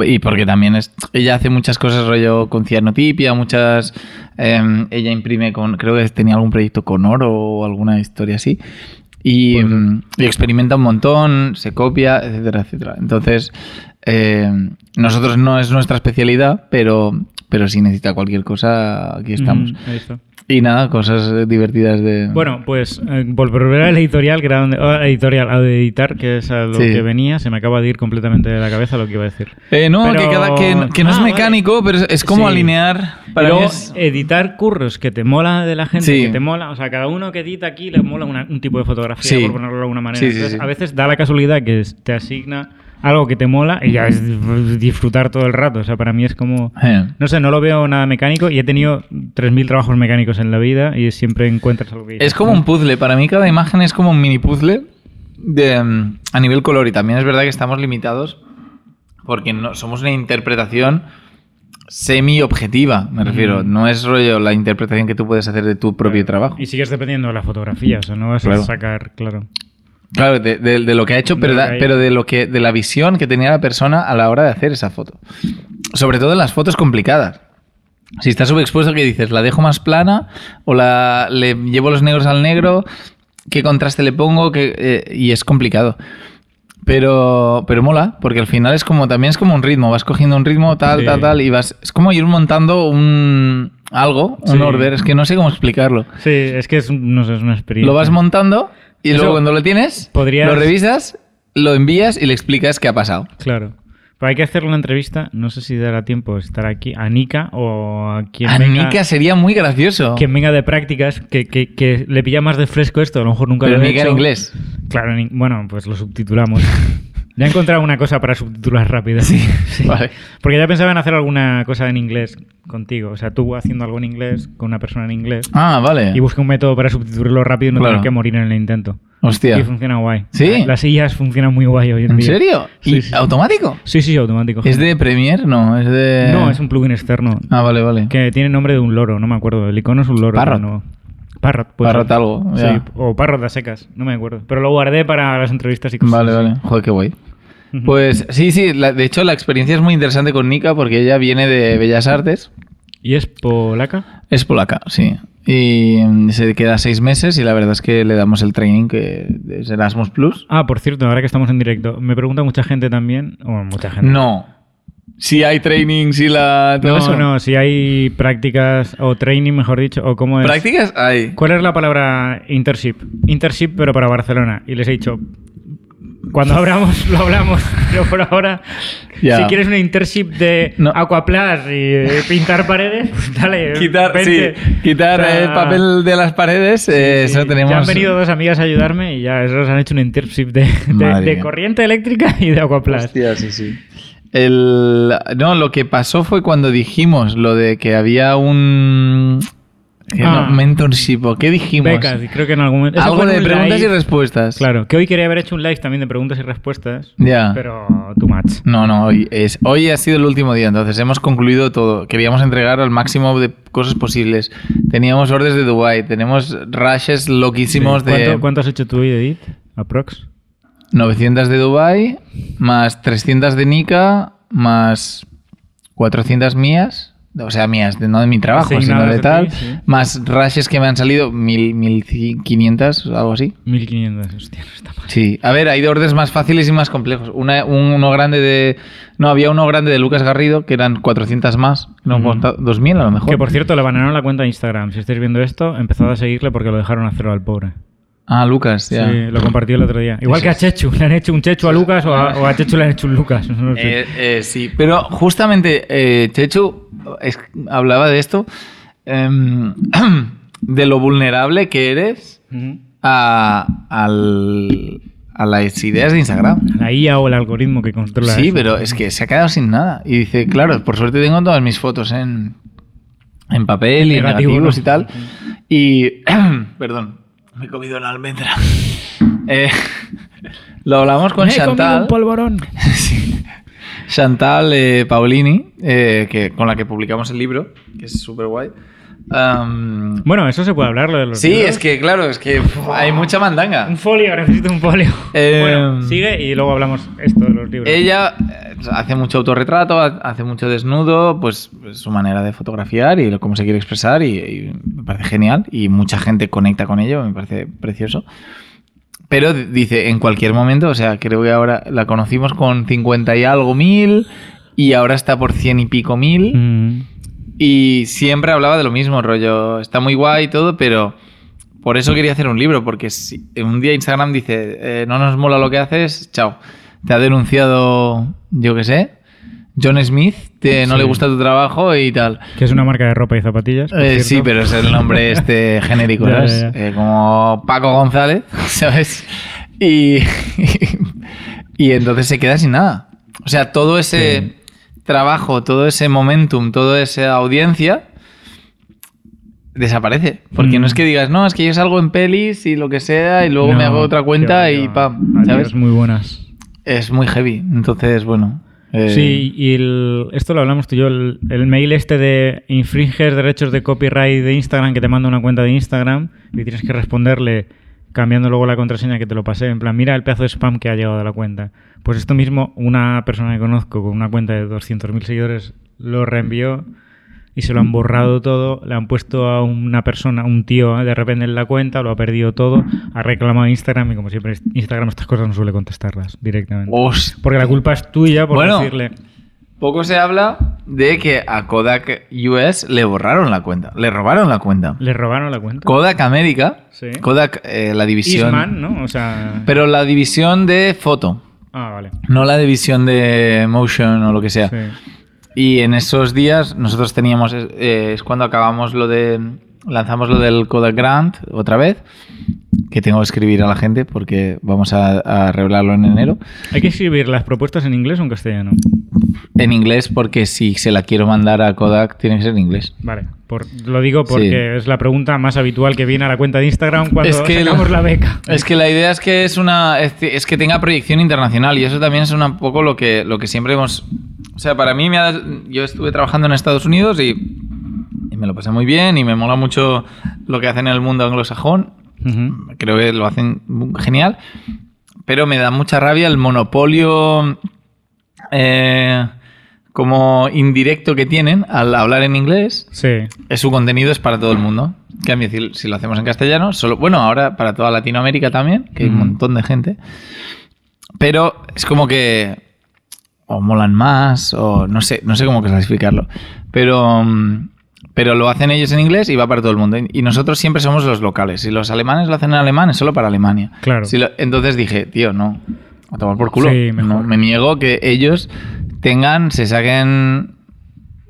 Y porque también es, ella hace muchas cosas rollo con cianotipia, muchas... em, ella imprime con... Creo que tenía algún proyecto con oro o alguna historia así. Y, Puede ser. em, y experimenta un montón, se copia, etcétera, etcétera. Entonces, em, nosotros no es nuestra especialidad, pero, pero si necesita cualquier cosa, aquí estamos. Ujú, ahí está. Y nada, cosas eh, divertidas de... Bueno, pues eh, volver al editorial, que era donde, oh, editorial, a editar, que es a lo Sí. que venía, se me acaba de ir completamente de la cabeza lo que iba a decir. Eh, no, Pero- que, cada, que, que no Ah, es vale. mecánico, pero es, como Sí. alinear... Para luego, es- editar curros que te mola de la gente, Sí. que te mola, o sea, cada uno que edita aquí le mola una- un tipo de fotografía, por ponerlo de alguna manera. Entonces, a veces da la casualidad que te asigna algo que te mola y ya es disfrutar todo el rato. O sea, para mí es como... Eh. No sé, no lo veo nada mecánico y he tenido 3.000 trabajos mecánicos en la vida y siempre encuentras algo que Es como un puzzle. Para mí cada imagen es como un mini puzzle de, mm, a nivel color. Y también es verdad que estamos limitados porque no, somos una interpretación semi-objetiva, me refiero. No es rollo la interpretación que tú puedes hacer de tu propio trabajo. Y sigues dependiendo de la fotografía, o sea, no vas Claro. a sacar, claro. Claro, de, de- de lo que ha hecho, pero, da- de lo que de la visión que tenía la persona a la hora de hacer esa foto. Sobre todo en las fotos complicadas. Si está subexpuesto, ¿qué dices? ¿La dejo más plana? ¿O la, le llevo los negros al negro? ¿Qué contraste le pongo? ¿Qué, eh, y es complicado. Pero, pero mola, porque al final es como, también es como un ritmo. Vas cogiendo un ritmo, tal, Sí. tal, tal, y vas. Es como ir montando un algo, un Sí. order. Es que no sé cómo explicarlo. Sí, es que es, no sé, es una experiencia. Lo vas montando y Eso luego cuando lo tienes, podrías- lo revisas, lo envías y le explicas qué ha pasado. Claro. Pero hay que hacerle una entrevista, no sé si dará tiempo estar aquí, a Nika o a quien A venga, Nika sería muy gracioso. quien venga de prácticas, que, que- que le pilla más de fresco esto, a lo mejor nunca Pero lo he Nika en hecho. inglés. Claro, en in- bueno, pues lo subtitulamos. [laughs] ya he encontrado una cosa para subtitular rápido. [laughs] Sí, vale. Porque ya pensaba en hacer alguna cosa en inglés contigo. O sea, tú haciendo algo en inglés con una persona en inglés. Ah, vale. Y busca un método para subtitularlo rápido y no Claro. tener que morir en el intento. Hostia. Y funciona guay. ¿Sí? Las sillas funcionan muy guay hoy en, ¿En día. serio? Sí, ¿Y sí. automático? Sí, sí, automático. ¿Es de Premiere? No, es de... No, es un plugin externo. Ah, vale, vale. Que tiene nombre de un loro, no me acuerdo. El icono es un loro. Parrot. No. Parrot, puede Parrot algo, Sí, ya. o Parrot a secas, no me acuerdo. Pero lo guardé para las entrevistas y cosas Vale, vale. Joder, qué guay. Pues sí, sí. la- de hecho, la experiencia es muy interesante con Nika porque ella viene de Bellas Artes. ¿Y es polaca? Es polaca, sí. Y mm, se queda seis meses y la verdad es que le damos el training que es Erasmus Plus. Ah, por cierto, ahora que estamos en directo, me pregunta mucha gente también, o mucha gente. No. Si hay training, si la... no, eso. no, si hay prácticas o training, mejor dicho, o cómo es. ¿Prácticas? Hay. ¿Cuál es la palabra internship? Internship, pero para Barcelona. Y les he dicho, cuando abramos, lo hablamos, [laughs] pero por ahora, si quieres una internship de No. Aquaplas y eh, pintar paredes, pues dale. [laughs] Quitar, vente. sí, quitar O sea, el papel de las paredes, eh, sí, eso tenemos... Ya han venido dos amigas a ayudarme y ya esos han hecho una internship de, de- corriente eléctrica y de Aquaplas. Hostia, sí, sí. El, no, lo que pasó fue cuando dijimos lo de que había un... Ah. no, mentorship, ¿o qué dijimos? Becas, creo que en algún momento. Algo de un preguntas y respuestas. Claro, que hoy quería haber hecho un live también de preguntas y respuestas. Ya. Pero too much. No, no, hoy, es, hoy ha sido el último día, entonces hemos concluido todo. Queríamos entregar al máximo de cosas posibles. Teníamos órdenes de Dubai, tenemos rashes loquísimos Sí. de ¿Cuánto, cuánto has hecho tú y Edith? Aprox. 900 de Dubai, más 300 de Nika, más 400 mías. O sea, mías, de- no de mi trabajo, sino de tal. ti, sí. Más rashes que me han salido, 1000, 1500, algo así. 1500, hostia, no está mal. Sí, a ver, hay órdenes más fáciles y más complejos. Una, un- uno grande de. No, había uno grande de Lucas Garrido que eran 400 más. No, Ujú. conta- 2000 a lo mejor. Que por cierto, le banaron la cuenta de Instagram. Si estáis viendo esto, empezad a seguirle porque lo dejaron a cero al pobre. Ah, Lucas, ya. Sí, lo compartió el otro día. Igual que a Chechu. Le han hecho un Chechu a Lucas o a, o a Chechu le han hecho un Lucas. No sé. Eh, eh, sí, pero justamente eh, Chechu es- hablaba de esto, em, [clears throat] de lo vulnerable que eres a, al- a las ideas de Instagram. La IA o el algoritmo que controla Sí, eso. pero es que se ha quedado sin nada. Y dice, claro, por suerte tengo todas mis fotos en, en papel y en Negativo, negativos ¿no? y tal. Y, [clears throat] perdón, me he comido una almendra. [laughs] Eh, [laughs] lo hablamos con Me he comido Chantal. un polvorón. [laughs] Sí. Chantal eh, Paolini, eh, que, con la que publicamos el libro, que es súper guay. Am, Bueno, eso se puede hablar, lo de los sí, libros. es que, claro, es que uf, hay mucha mandanga. Un folio, necesito un folio. Eh, bueno, sigue y luego hablamos esto de los libros. Ella eh, hace mucho autorretrato, ha- hace mucho desnudo, pues es su manera de fotografiar y cómo se quiere expresar y, y me parece genial y mucha gente conecta con ello, me parece precioso. Pero dice, en cualquier momento, o sea, creo que ahora la conocimos con 50 y algo mil y ahora está por 100 y pico mil. Mm. Y siempre hablaba de lo mismo, rollo, está muy guay y todo, pero por eso quería hacer un libro, porque si un día Instagram dice, eh, no nos mola lo que haces, chao. Te ha denunciado, yo qué sé, John Smith, te, no Sí. le gusta tu trabajo y tal. Que es una marca de ropa y zapatillas. Eh, sí, pero es el nombre este [laughs] genérico, Ya, ¿sabes? ya, ya. Eh, como Paco González, [laughs] ¿sabes? Y, y entonces se queda sin nada. O sea, todo ese trabajo, todo ese momentum, toda esa audiencia desaparece. Porque Mm. no es que digas, no, es que yo salgo en pelis y lo que sea y luego me hago otra cuenta y pam, ¿sabes? muy buenas. Es muy heavy. Entonces, bueno. Eh, Sí, y el- esto lo hablamos tú y yo, el, el mail este de infringes derechos de copyright de Instagram que te manda una cuenta de Instagram y tienes que responderle cambiando luego la contraseña que te lo pasé, en plan, mira el pedazo de spam que ha llegado a la cuenta. Pues esto mismo, una persona que conozco con una cuenta de 200.000 seguidores lo reenvió y se lo han borrado todo, le han puesto a una persona, un tío, ¿eh? de repente en la cuenta, lo ha perdido todo, ha reclamado Instagram y como siempre Instagram estas cosas no suele contestarlas directamente. hostia. Porque la culpa es tuya por Bueno, decirle... Poco se habla de que a Kodak US le borraron la cuenta, le robaron la cuenta. Le robaron la cuenta. Kodak América, Sí. Kodak, eh, la división. Eastman, ¿no? O sea... Pero la división de foto, Ah, vale. no la división de motion o lo que sea. Sí. Y en esos días nosotros teníamos, eh, es cuando acabamos lo de, lanzamos lo del Kodak Grant otra vez, que tengo que escribir a la gente porque vamos a, a revelarlo en enero. ¿Hay que escribir las propuestas en inglés o en castellano? En inglés porque si se la quiero mandar a Kodak tiene que ser en inglés. Vale. Por, lo digo porque es la pregunta más habitual que viene a la cuenta de Instagram cuando Es que sacamos la- la beca. Es que la idea es que es una es, es que tenga proyección internacional y eso también es un poco lo que lo que siempre hemos o sea, para mí me ha- yo estuve trabajando en Estados Unidos y, y me lo pasé muy bien y me mola mucho lo que hacen en el mundo anglosajón. Creo que lo hacen genial, pero me da mucha rabia el monopolio eh, como indirecto que tienen al hablar en inglés Sí. es su contenido es para todo el mundo. En cambio, si, si lo hacemos en castellano, solo, bueno, ahora para toda Latinoamérica también, que hay un montón de gente. Pero es como que o molan más, o no sé, no sé cómo clasificarlo. Pero, mm, pero lo hacen ellos en inglés y va para todo el mundo. Y nosotros siempre somos los locales. Si los alemanes lo hacen en alemán, es solo para Alemania. Claro. Si lo- entonces dije, tío, no, a tomar por culo. Sí. No, me niego que ellos tengan, se saquen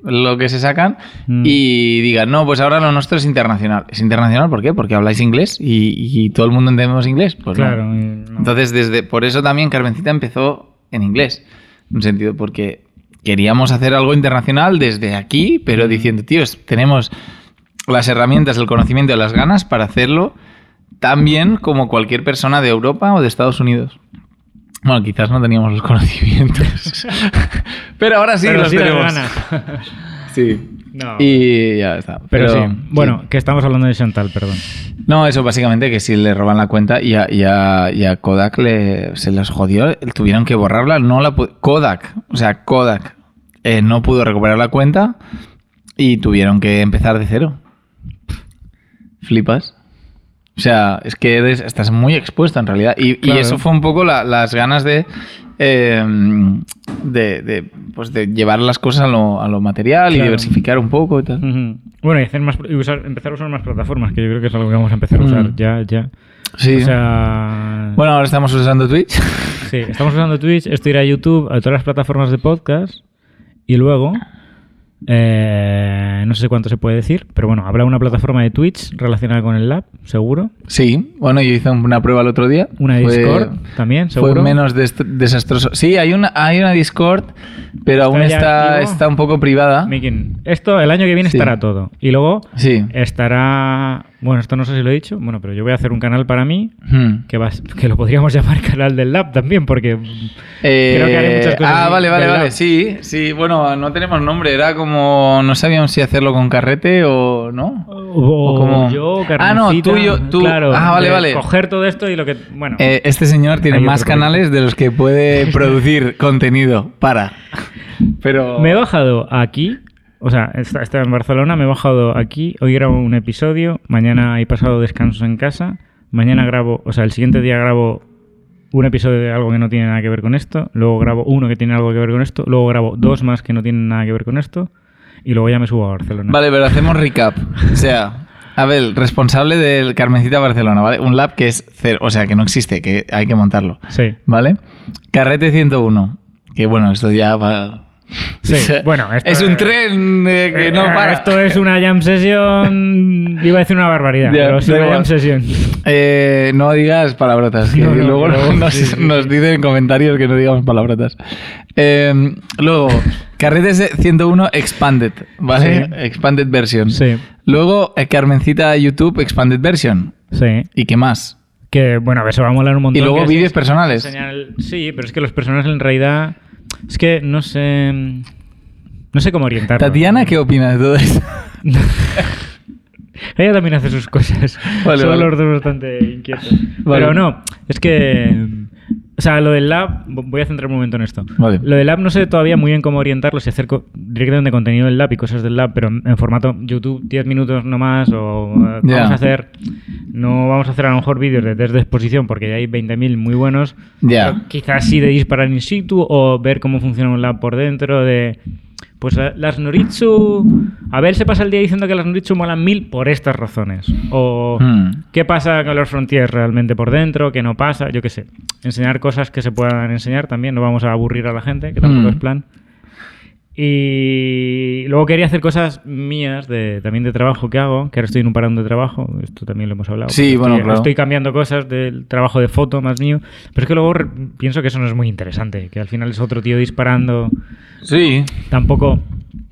lo que se sacan Mm. y digan, no, pues ahora lo nuestro es internacional. ¿Es internacional por qué? Porque habláis inglés y, y todo el mundo entendemos inglés. Pues claro. no. Entonces, desde, por eso también Carmencita empezó en inglés. Un sentido, porque queríamos hacer algo internacional desde aquí, pero diciendo, tíos, tenemos las herramientas, el conocimiento, las ganas para hacerlo tan bien como cualquier persona de Europa o de Estados Unidos. Bueno, quizás no teníamos los [laughs] conocimientos. [laughs] Pero ahora sí Pero los sí las tenemos. ganas. Sí. No. Y ya está. Pero, sí. sí. Bueno, que estamos hablando de Chantal, perdón. No, eso básicamente que si le roban la cuenta y a, y a- y a Kodak le, se les jodió, tuvieron que borrarla. No la Kodak, o sea, Kodak eh, no pudo recuperar la cuenta y tuvieron que empezar de cero. Flipas. O sea, es que eres, estás muy expuesto en realidad. Y, y eso fue un poco la- las ganas de, eh, de, de, pues de llevar las cosas a lo, a lo material y diversificar un poco y tal. Bueno, y, hacer más, y usar, empezar a usar más plataformas, que yo creo que es algo que vamos a empezar a usar Mm. ya, ya. Sí. O sea, bueno, ahora estamos usando Twitch. sí, estamos usando Twitch, esto irá a YouTube, a todas las plataformas de podcast, y luego, eh, no sé cuánto se puede decir, pero bueno, habrá una plataforma de Twitch relacionada con el lab, seguro. Sí, bueno, yo hice una prueba el otro día. Una Fue- Discord también, Fue seguro. menos dest- desastroso. Sí, hay una, hay una Discord, pero aún está, está un poco privada. Making. Esto el año que viene Sí. estará todo. Y luego Sí. estará. Bueno, esto no sé si lo he dicho. Bueno, pero yo voy a hacer un canal para mí. Hmm. Que, va, que lo podríamos [laughs] llamar canal del lab también, porque. Eh, Creo que haré muchas cosas Ah, vale, vale, vale. lab. Sí, sí. Bueno, no tenemos nombre. Era como. No sabíamos si hacerlo con carrete o no. O, O como- yo, Ah, no, tú y yo- tú- Claro, ah, vale, vale. Coger todo esto y lo que. Bueno. Eh, este señor tiene más canales de los que puede [laughs] producir contenido para. Pero. Me he bajado aquí. O sea, está, está en Barcelona, me he bajado aquí. Hoy grabo un episodio. Mañana he pasado descanso en casa. Mañana grabo. O sea, el siguiente día grabo un episodio de algo que no tiene nada que ver con esto. Luego grabo uno que tiene algo que ver con esto. Luego grabo dos más que no tienen nada que ver con esto. Y luego ya me subo a Barcelona. Vale, pero hacemos recap. O sea, Abel, responsable del Carmencita Barcelona, ¿vale? Un lab que es cero, o sea, que no existe, que hay que montarlo, Sí. ¿vale? Carrete 101, que bueno, esto ya va... Sí, [laughs] bueno, esto es un es- tren eh, que no Eh, para. Esto es una jam session. [laughs] Iba a decir una barbaridad, pero es una jam session. Eh, no digas palabrotas, que [laughs] No, no, luego no, nos, sí, sí, nos dicen en comentarios que no digamos palabrotas. Eh, luego, Carrete 101 Expanded, ¿vale? Sí. Expanded version. Sí, Luego, eh, Carmencita YouTube Expanded version. sí. ¿Y qué más? Que bueno, eso va a molar un montón. Y luego vídeos personales. Sí, pero es que los personajes en realidad. Es que no sé. No sé cómo orientarlo. Tatiana, ¿qué opina de todo esto? [laughs] Ella también hace sus cosas. Vale, Son vale. los dos bastante inquietos. Vale. Pero no, es que. O sea, lo del lab, voy a centrar un momento en esto. Vale. Lo del lab no sé todavía muy bien cómo orientarlo, si hacer co- directamente contenido del lab y cosas del lab, pero en formato YouTube 10 minutos nomás o eh, vamos a hacer no vamos a hacer a lo mejor vídeos de test de exposición porque ya hay 20.000 muy buenos. Pero Quizás sí de disparar in situ o ver cómo funciona un lab por dentro de pues la- las Noritsu a ver se pasa el día diciendo que las Noritsu molan mil por estas razones o Hmm. qué pasa con los Frontiers realmente por dentro, qué no pasa, yo qué sé. Enseñar cosas que se puedan enseñar también, no vamos a aburrir a la gente, que tampoco Mm. es plan. Y luego quería hacer cosas mías de, también de trabajo que hago, que ahora estoy en un parón de trabajo, esto también lo hemos hablado. Sí, bueno, estoy, claro. estoy cambiando cosas del trabajo de foto más mío, pero es que luego pienso que eso no es muy interesante, que al final es otro tío disparando Sí. tampoco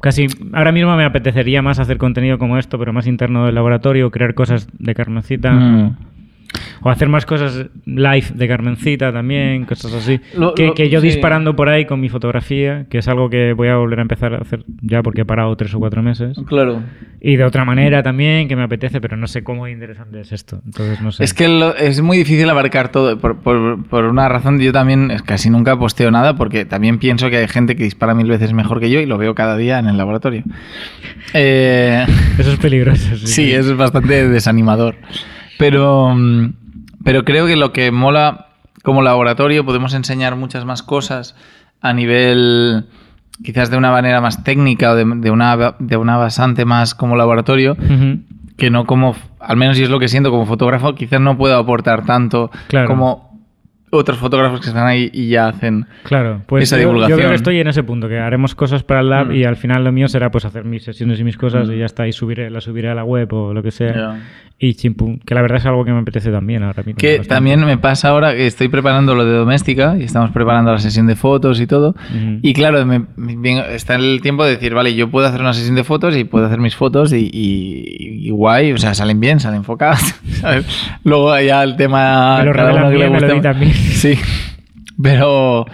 casi ahora mismo me apetecería más hacer contenido como esto pero más interno del laboratorio crear cosas de Carmencita Mm. O hacer más cosas live de Carmencita también cosas así Lo- que, lo- que yo sí. disparando por ahí con mi fotografía que es algo que voy a volver a empezar a hacer ya porque he parado tres o cuatro meses Claro. y de otra manera también que me apetece pero no sé cómo interesante es esto entonces no sé Es que lo- es muy difícil abarcar todo. Por, por- por una razón, yo también casi nunca posteo nada porque también pienso que hay gente que dispara mil veces mejor que yo y lo veo cada día en el laboratorio. Eh, eso es peligroso sí, [laughs] sí, es bastante desanimador. Pero, mm, pero creo que lo que mola como laboratorio podemos enseñar muchas más cosas a nivel quizás de una manera más técnica o de, de una, de una basante más como laboratorio que no como, al menos yo es lo que siento como fotógrafo, quizás no puedo aportar tanto Claro. como otros fotógrafos que están ahí y ya hacen. Claro, pues Esa yo, yo divulgación. creo que estoy en ese punto, que haremos cosas para el lab Mm. y al final lo mío será pues hacer mis sesiones y mis cosas y ya está, y subiré, la subiré a la web o lo que sea. Y chimpum, que la verdad es algo que me apetece también ahora mismo. Que también me pasa ahora que estoy preparando lo de doméstica y estamos preparando la sesión de fotos y todo. Ujú. Y claro, me- me- está el tiempo de decir, vale, yo puedo hacer una sesión de fotos y puedo hacer mis fotos y, y- y guay, o sea, salen bien, salen enfocadas. [laughs] ¿sabes? Luego ya el tema... Me lo cada uno que le editan bien. Sí. Pero,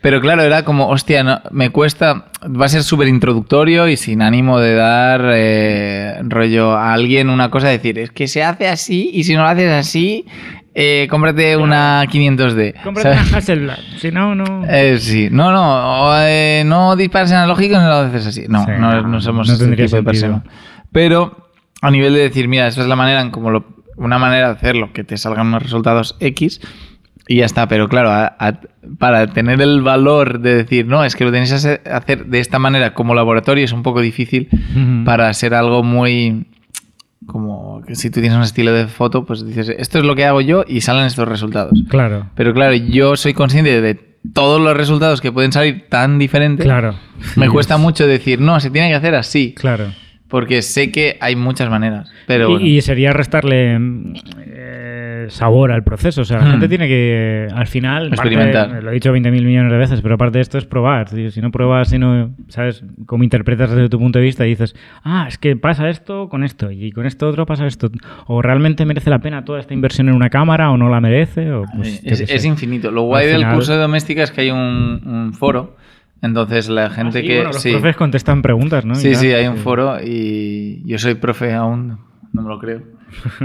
pero claro, era como, hostia, no, me cuesta, va a ser súper introductorio y sin ánimo de dar eh, rollo a alguien una cosa, decir, es que se hace así y si no lo haces así, eh, cómprate una 500D. Cómprate ¿sabes? una Hasselblad. Si no, no. Eh, sí, no, no, o, eh, no dispares analógicos, no lo haces así. No, Sí, no, no, no somos ese tipo de persona. Pero a nivel de decir, mira, esta es la manera en como lo, una manera de hacerlo, que te salgan unos resultados X y ya está. Pero claro, a- a- para tener el valor de decir, no, es que lo tenéis que hacer- de esta manera como laboratorio es un poco difícil para ser algo muy como que si tú tienes un estilo de foto, pues dices, esto es lo que hago yo y salen estos resultados. Claro. Pero claro, yo soy consciente de todos los resultados que pueden salir tan diferentes. Claro. Me cuesta es- mucho decir, no, se tiene que hacer así. Claro. Porque sé que hay muchas maneras. Pero y, bueno. y sería restarle sabor al proceso. O sea, la Hmm. gente tiene que, al final, Experimentar. lo he dicho 20.000 millones de veces, pero aparte de esto es probar. Si no pruebas, si no, ¿sabes? Cómo interpretas desde tu punto de vista y dices, ah, es que pasa esto con esto y con esto otro pasa esto. O realmente merece la pena toda esta inversión en una cámara o no la merece. O, pues, yo es, infinito. Lo guay del curso de doméstica es que hay un, un foro. Entonces la Ah, gente que. bueno, los sí, profes contestan preguntas, ¿no? Sí, sí, hay un foro y yo soy profe aún. No me lo creo.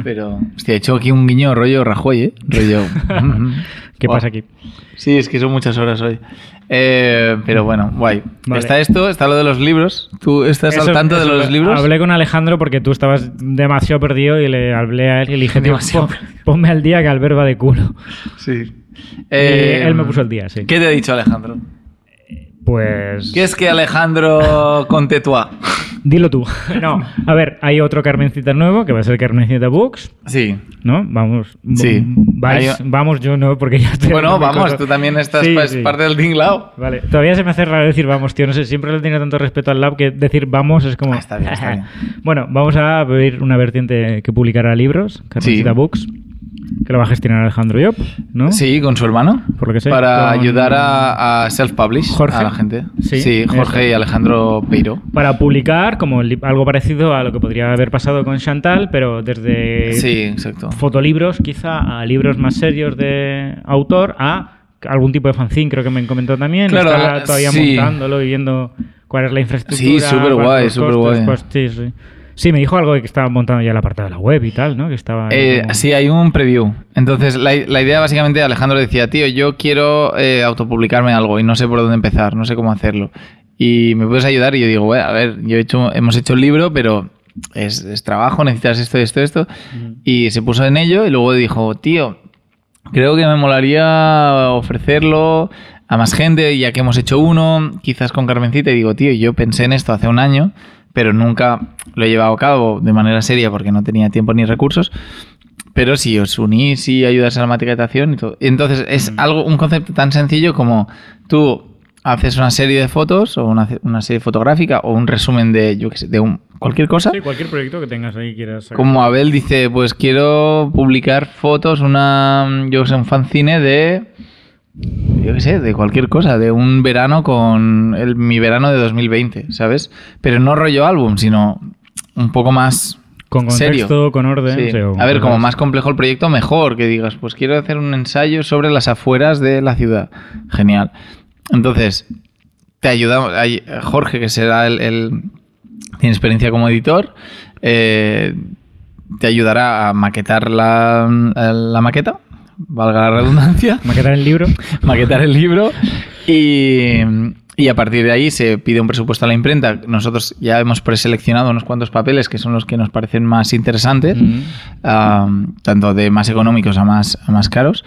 Pero, [laughs] hostia, he hecho aquí un guiño rollo Rajoy, ¿eh? Rollo. [laughs] ¿Qué pasa aquí? Sí, es que son muchas horas hoy. Eh, pero bueno, guay. Vale. Está esto, está lo de los libros. ¿Tú estás Eso- al tanto de los libros? Hablé con Alejandro porque tú estabas demasiado perdido y le hablé a él y le dije, Demasiado pon- ponme al día que Albert va de culo. Sí. Eh, él me puso el día, sí. ¿Qué te ha dicho Alejandro? Pues... ¿Qué es que Alejandro Contetua? Dilo tú. [laughs] No, a ver, hay otro Carmencita nuevo que va a ser Carmencita Books, Sí. ¿no? Vamos. Sí. vais- Hay- vamos, yo no, porque ya estoy... Bueno, vamos, cosa. tú también estás Sí, pa- sí. parte del tinglao. Vale, todavía se me hace raro decir vamos, tío. No sé, siempre le he tenido tanto respeto al lab que decir vamos es como. Ah, está bien, está bien. [laughs] bueno, vamos a abrir una vertiente que publicará libros, Carmencita Sí. Books, que lo va a gestionar Alejandro Job, ¿no? Sí, con su hermano. Por lo que sé. Para con- ayudar a, a self-publish Jorge. a la gente. Sí, Jorge eso. y Alejandro Peiro. Para publicar como algo parecido a lo que podría haber pasado con Chantal, pero desde Sí, exacto. fotolibros quizá a libros más serios de autor a algún tipo de fanzine, creo que me comentó también. Claro, Está ah, todavía sí. montándolo y viendo cuál es la infraestructura. Sí, súper guay, súper guay. pues, sí, sí. Sí, me dijo algo de que estaba montando ya la parte de la web y tal, ¿no? Que estaba... Eh, como- sí, hay un preview. Entonces, la, la idea básicamente, Alejandro decía, tío, yo quiero eh, autopublicarme algo y no sé por dónde empezar, no sé cómo hacerlo. Y me puedes ayudar y yo digo, bueno, a ver, yo he hecho, hemos hecho el libro, pero es, es trabajo, necesitas esto, esto, esto. Y se puso en ello y luego dijo, tío, creo que me molaría ofrecerlo a más gente, ya que hemos hecho uno, quizás con Carmencita, y digo, tío, yo pensé en esto hace un año, pero nunca lo he llevado a cabo de manera seria porque no tenía tiempo ni recursos. Pero si os unís y ayudas a la maquetación y todo. Entonces es algo, un concepto tan sencillo como tú haces una serie de fotos o una, una serie fotográfica o un resumen de, yo qué sé, de un, cualquier cosa. Sí, cualquier proyecto que tengas ahí quieras sacar. Como Abel dice, pues quiero publicar fotos, una, yo qué sé, un fanzine de, yo qué sé, de cualquier cosa, de un verano con el, mi verano de 2020, ¿sabes? Pero no rollo álbum, sino un poco más Con serio. contexto, con orden. Sí. sí, o A ver, como más complejo el proyecto, mejor que digas, pues quiero hacer un ensayo sobre las afueras de la ciudad. Genial. Entonces, te ayudamos. Jorge, que será el, el- tiene experiencia como editor, eh, te ayudará a maquetar la, la maqueta, valga la redundancia [laughs] Maquetar el libro. [laughs] maquetar el libro y, y a partir de ahí se pide un presupuesto a la imprenta. Nosotros ya hemos preseleccionado unos cuantos papeles que son los que nos parecen más interesantes, tanto de más económicos a más, a más caros.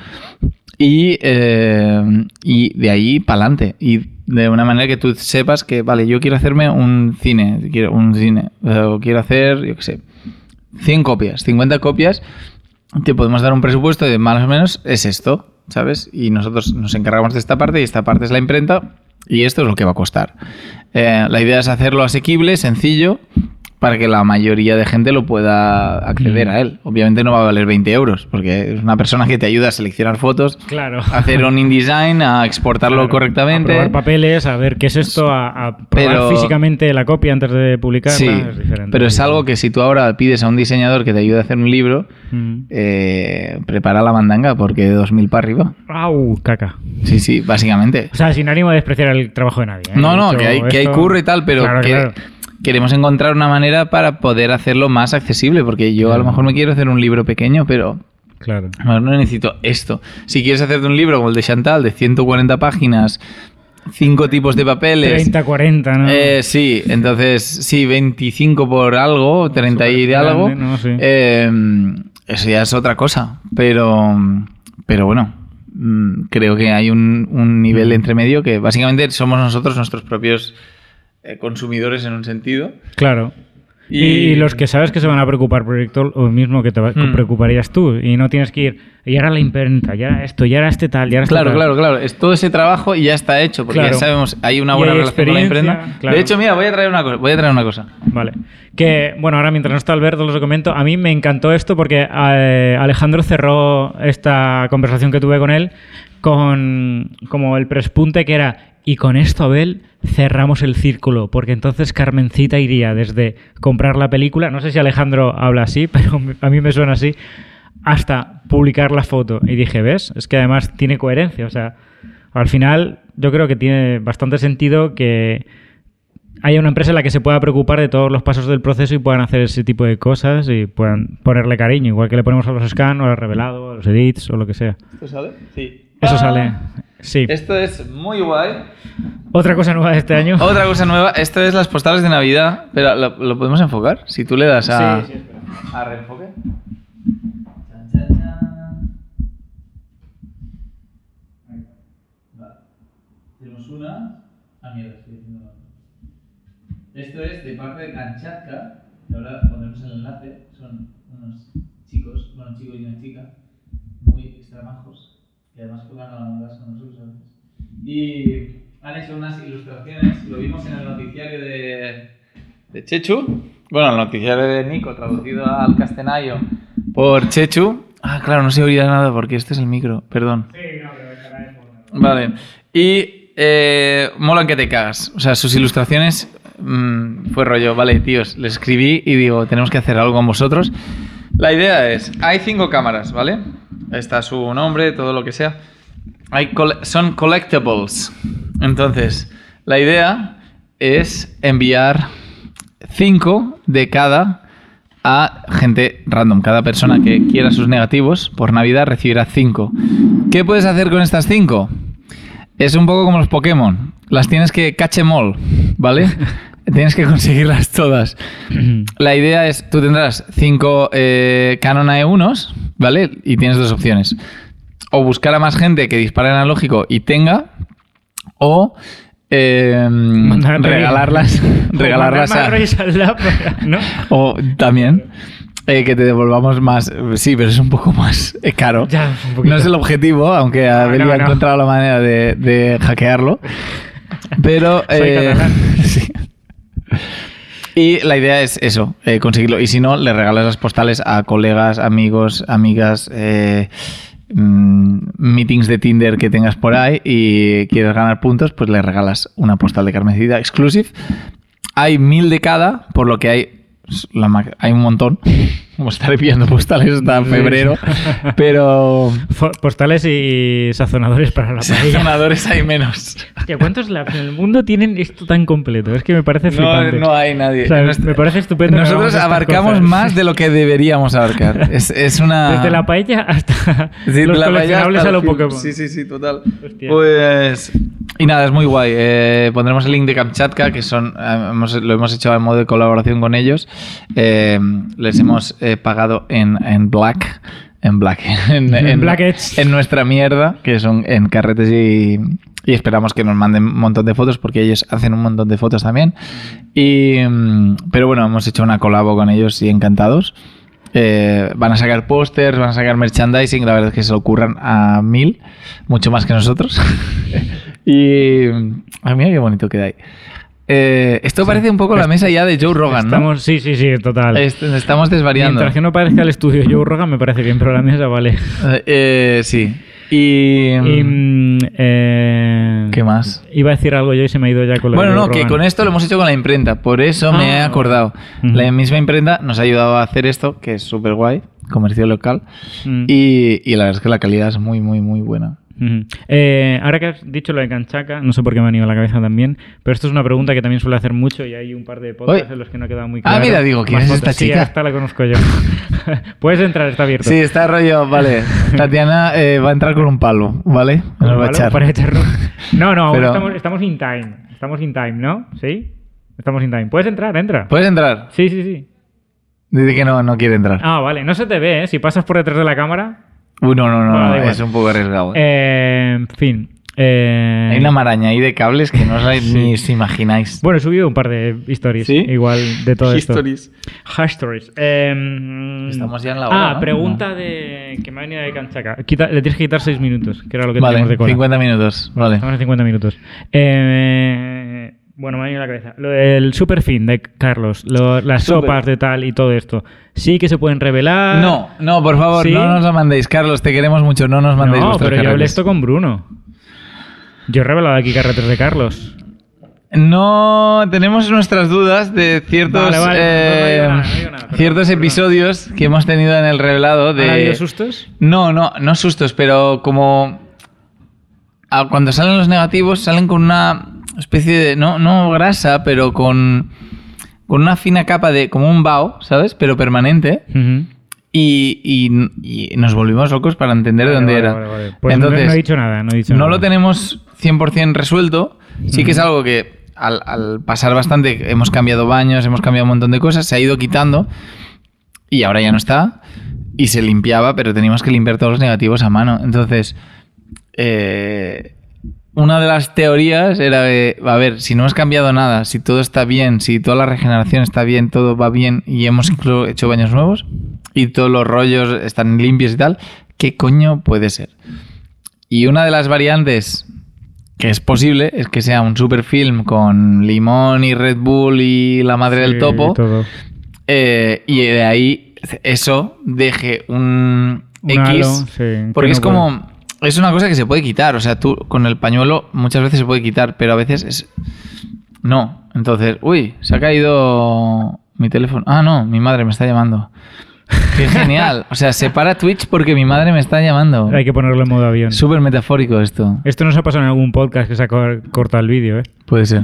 Y, eh, y de ahí para adelante. Y de una manera que tú sepas que, vale, yo quiero hacerme un cine, quiero un cine, eh, o quiero hacer, yo qué sé, 100 copias, 50 copias, te podemos dar un presupuesto de más o menos es esto, ¿sabes? Y nosotros nos encargamos de esta parte y esta parte es la imprenta y esto es lo que va a costar. Eh, la idea es hacerlo asequible, sencillo, para que la mayoría de gente lo pueda acceder Mm. a él. Obviamente no va a valer 20 euros, porque es una persona que te ayuda a seleccionar fotos, Claro. a hacer un [laughs] InDesign, a exportarlo Claro, correctamente. A probar papeles, a ver qué es esto, a, a probar Pero- físicamente la copia antes de publicarla. Sí, es diferente. pero es algo que si tú ahora pides a un diseñador que te ayude a hacer un libro, Mm. eh, prepara la mandanga porque de 2.000 para arriba. ¡Au! Caca. Sí, sí, básicamente. O sea, sin ánimo de despreciar el trabajo de nadie. ¿eh? No, no, que hay, que hay esto- curro y tal, pero Claro, que claro. Queremos encontrar una manera para poder hacerlo más accesible, porque yo a lo mejor me quiero hacer un libro pequeño, pero Claro. a lo mejor no necesito esto. Si quieres hacerte un libro como el de Chantal, de 140 páginas, cinco tipos de papeles... 30, 40, ¿no? Eh, sí, entonces, sí, 25 por algo, 30 y de algo. grande, ¿no? Sí. eh, eso ya es otra cosa. Pero, pero bueno, mm, creo que hay un, un nivel entre medio que básicamente somos nosotros nuestros propios consumidores en un sentido. Claro. Y... Y- los que sabes que se van a preocupar por proyecto, lo mismo que te Hmm. preocuparías tú. Y no tienes que ir, y ahora la imprenta, y ahora esto, y ahora este tal, y ahora este Claro, tal. claro, claro. Es todo ese trabajo y ya está hecho, porque Claro. ya sabemos, hay una buena hay relación con la imprenta. claro. De hecho, mira, voy a traer una cosa. Voy a traer una cosa. Vale. Que, bueno, ahora mientras no está Alberto, os lo comento. A mí me encantó esto porque eh, Alejandro cerró esta conversación que tuve con él con como el prespunte que era y con esto, Abel, cerramos el círculo, porque entonces Carmencita iría desde comprar la película, no sé si Alejandro habla así, [laughs] pero a mí me suena así, hasta publicar la foto. Y dije, ¿ves? Es que además tiene coherencia, o sea, al final yo creo que tiene bastante sentido que haya una empresa en la que se pueda preocupar de todos los pasos del proceso y puedan hacer ese tipo de cosas y puedan ponerle cariño, igual que le ponemos a los scan o al revelado, a los edits o lo que sea. ¿Esto sale? Sí. Eso sale. Sí. Esto es muy guay. Otra cosa nueva de este año. Otra cosa nueva, esto es las postales de Navidad. Pero ¿lo, lo podemos enfocar? Si tú le das a, Sí, sí, espera. a reenfoque. Chan, chan, chan. Vale. Tenemos una. Ah, mierda, estoy haciendo mal. Esto es de parte de Kanchatka. Y ahora pondremos el enlace. Son unos chicos, bueno, un chico y una chica, muy extramajos, que además juegan a la mangas con nosotros. Y han hecho unas ilustraciones, lo vimos en el noticiario de, de Chechu. Bueno, el noticiario de Nico, traducido al castellano por Chechu. Ah, claro, no se oía nada porque este es el micro, perdón. Vale. Y eh, molan que te cagas. O sea, sus ilustraciones mm, fue rollo, vale, tíos, les escribí y digo, tenemos que hacer algo con vosotros. La idea es, hay cinco cámaras, ¿vale? Está su nombre, todo lo que sea. Son collectibles. Entonces, la idea es enviar cinco de cada a gente random. Cada persona que quiera sus negativos por Navidad recibirá cinco. ¿Qué puedes hacer con estas cinco? Es un poco como los Pokémon. Las tienes que catch 'em all, ¿vale? [laughs] tienes que conseguirlas todas. [clears throat] La idea es, tú tendrás cinco eh, Canon AE1s, ¿vale? Y tienes dos opciones. O buscar a más gente que dispare analógico y tenga, o eh, regalarlas, [laughs] [laughs] regalarlas a... [laughs] ¿no? O también eh, que te devolvamos más. Sí, pero es un poco más eh, caro. Ya, un no es el objetivo, aunque No, Abel no, ha no. encontrado la manera de, de hackearlo. Pero. Soy eh, sí. Y la idea es eso, eh, conseguirlo. Y si no, le regalas las postales a colegas, amigos, amigas, eh, mm, meetings de Tinder que tengas por ahí y quieres ganar puntos, pues le regalas una postal de Carmencita exclusive. Hay mil de cada, por lo que hay, hay un montón. Como estaré pillando postales hasta Sí. febrero. Pero [laughs] Postales y sazonadores para la paella. sanadores hay menos. Hostia, ¿cuántos labs en el mundo tienen esto tan completo? Es que me parece No, flipante. no hay nadie. O sea, Nuestra- me parece estupendo. Nosotros abarcamos cosas. más de lo que deberíamos abarcar. Es, es una. Desde la paella hasta Sí, los la paella coleccionables hasta a el lo film. Pokémon. Sí, sí, sí, total. Hostia. Pues. Y nada, es muy guay. Eh, pondremos el link de Kamchatka, que son. eh, hemos- lo hemos hecho en modo de colaboración con ellos. Eh, les hemos eh, pagado en, en Black. En Black. [laughs] En, En en nuestra mierda, que son en carretes y. Y esperamos que nos manden un montón de fotos porque ellos hacen un montón de fotos también. Y, mm, pero bueno, hemos hecho una colabo con ellos y encantados. Eh, van a sacar pósters, van a sacar merchandising, la verdad es que se lo ocurran a mil, mucho más que nosotros. [laughs] y a mí qué bonito queda ahí. Eh, esto parece un poco la mesa ya de Joe Rogan, ¿no? Estamos, sí, sí, sí, total. Est- Estamos desvariando. Mientras que no parezca el estudio Joe Rogan me parece bien, pero la mesa vale. Eh, eh, sí. Y... Y, mm, eh, ¿Qué más? Iba a decir algo yo y se me ha ido ya con de Bueno, Joe no, que con esto lo hemos hecho con la imprenta, por eso me he Ah. acordado. La misma imprenta nos ha ayudado a hacer esto, que es súper guay, comercio local, Mm. y, y la verdad es que la calidad es muy, muy, muy buena. Eh, ahora que has dicho lo de Canchaca, no sé por qué me ha venido a la cabeza también, pero esto es una pregunta que también suele hacer mucho y hay un par de podcasts en los que no ha quedado muy Ah, claro. mira, digo, ¿quién Más es esta Sí, chica? esta la conozco yo. [laughs] Puedes entrar, está abierto. Sí, está rollo, vale. [laughs] Tatiana eh, va a entrar con un palo, ¿vale? Nos va a echar. Para. No, no, Pero- estamos, estamos in time. Estamos in time, ¿no? ¿Sí? Estamos in time. ¿Puedes entrar? Entra. ¿Puedes entrar? Sí, sí, sí. Dice que no, no quiere entrar. Ah, vale. No se te ve, ¿eh? Si pasas por detrás de la cámara. Uy, no, no, no, Bueno, no, es un poco arriesgado. eh. Eh, en fin. Eh, Hay una maraña ahí de cables que no os [laughs] ni os imagináis. Bueno, he subido un par de stories. ¿Sí? Igual de todo esto. Histories. Stories. Eh, Estamos ya en la hora, Ah, ¿no? pregunta de que me ha venido de Canchaca. Quita- le tienes que quitar 6 minutos, que era lo que Vale, teníamos de cola. 50 minutos. Vale. Estamos en 50 minutos. Eh, bueno, me ha venido a la cabeza. Lo del superfin de Carlos, lo- las Super. sopas de tal y todo esto. Sí que se pueden revelar. No, no, por favor, ¿Sí? no nos lo mandéis. Carlos, te queremos mucho, no nos mandéis No, pero yo hablé esto con Bruno. Yo he revelado aquí carretes de Carlos. No, tenemos nuestras dudas de ciertos, ciertos episodios que hemos tenido en el revelado ¿Han habido de... sustos? No, no, no sustos, pero como cuando salen los negativos salen con una especie de no no grasa, pero con con una fina capa de como un vaho, ¿sabes? Pero permanente. Y, y- y nos volvimos locos para entender de dónde vale, era. vale. Pues no- Entonces, no, he dicho nada, no he dicho no nada. lo tenemos 100% resuelto. Sí que es algo que al, al pasar bastante, hemos cambiado baños, hemos cambiado un montón de cosas, se ha ido quitando y ahora ya no está. Y se limpiaba, pero teníamos que limpiar todos los negativos a mano. Entonces, eh, una de las teorías era de, a ver, si no hemos cambiado nada, si todo está bien, si toda la regeneración está bien, todo va bien y hemos incluso hecho baños nuevos y todos los rollos están limpios y tal, ¿qué coño puede ser? Y una de las variantes que es posible es que sea un super film con limón y Red Bull y la madre del topo. eh, y de ahí eso deje un, Un X. halo, sí, que porque no es como. Es una cosa que se puede quitar. O sea, tú con el pañuelo muchas veces se puede quitar, pero a veces es. No. Entonces, uy, se ha caído mi teléfono. Ah, no, mi madre me está llamando. Qué genial. O sea, se para Twitch porque mi madre me está llamando. Hay que ponerlo en modo avión. Súper metafórico esto. Esto nos ha pasado en algún podcast que se ha cor- cortado el vídeo, ¿eh? Puede ser.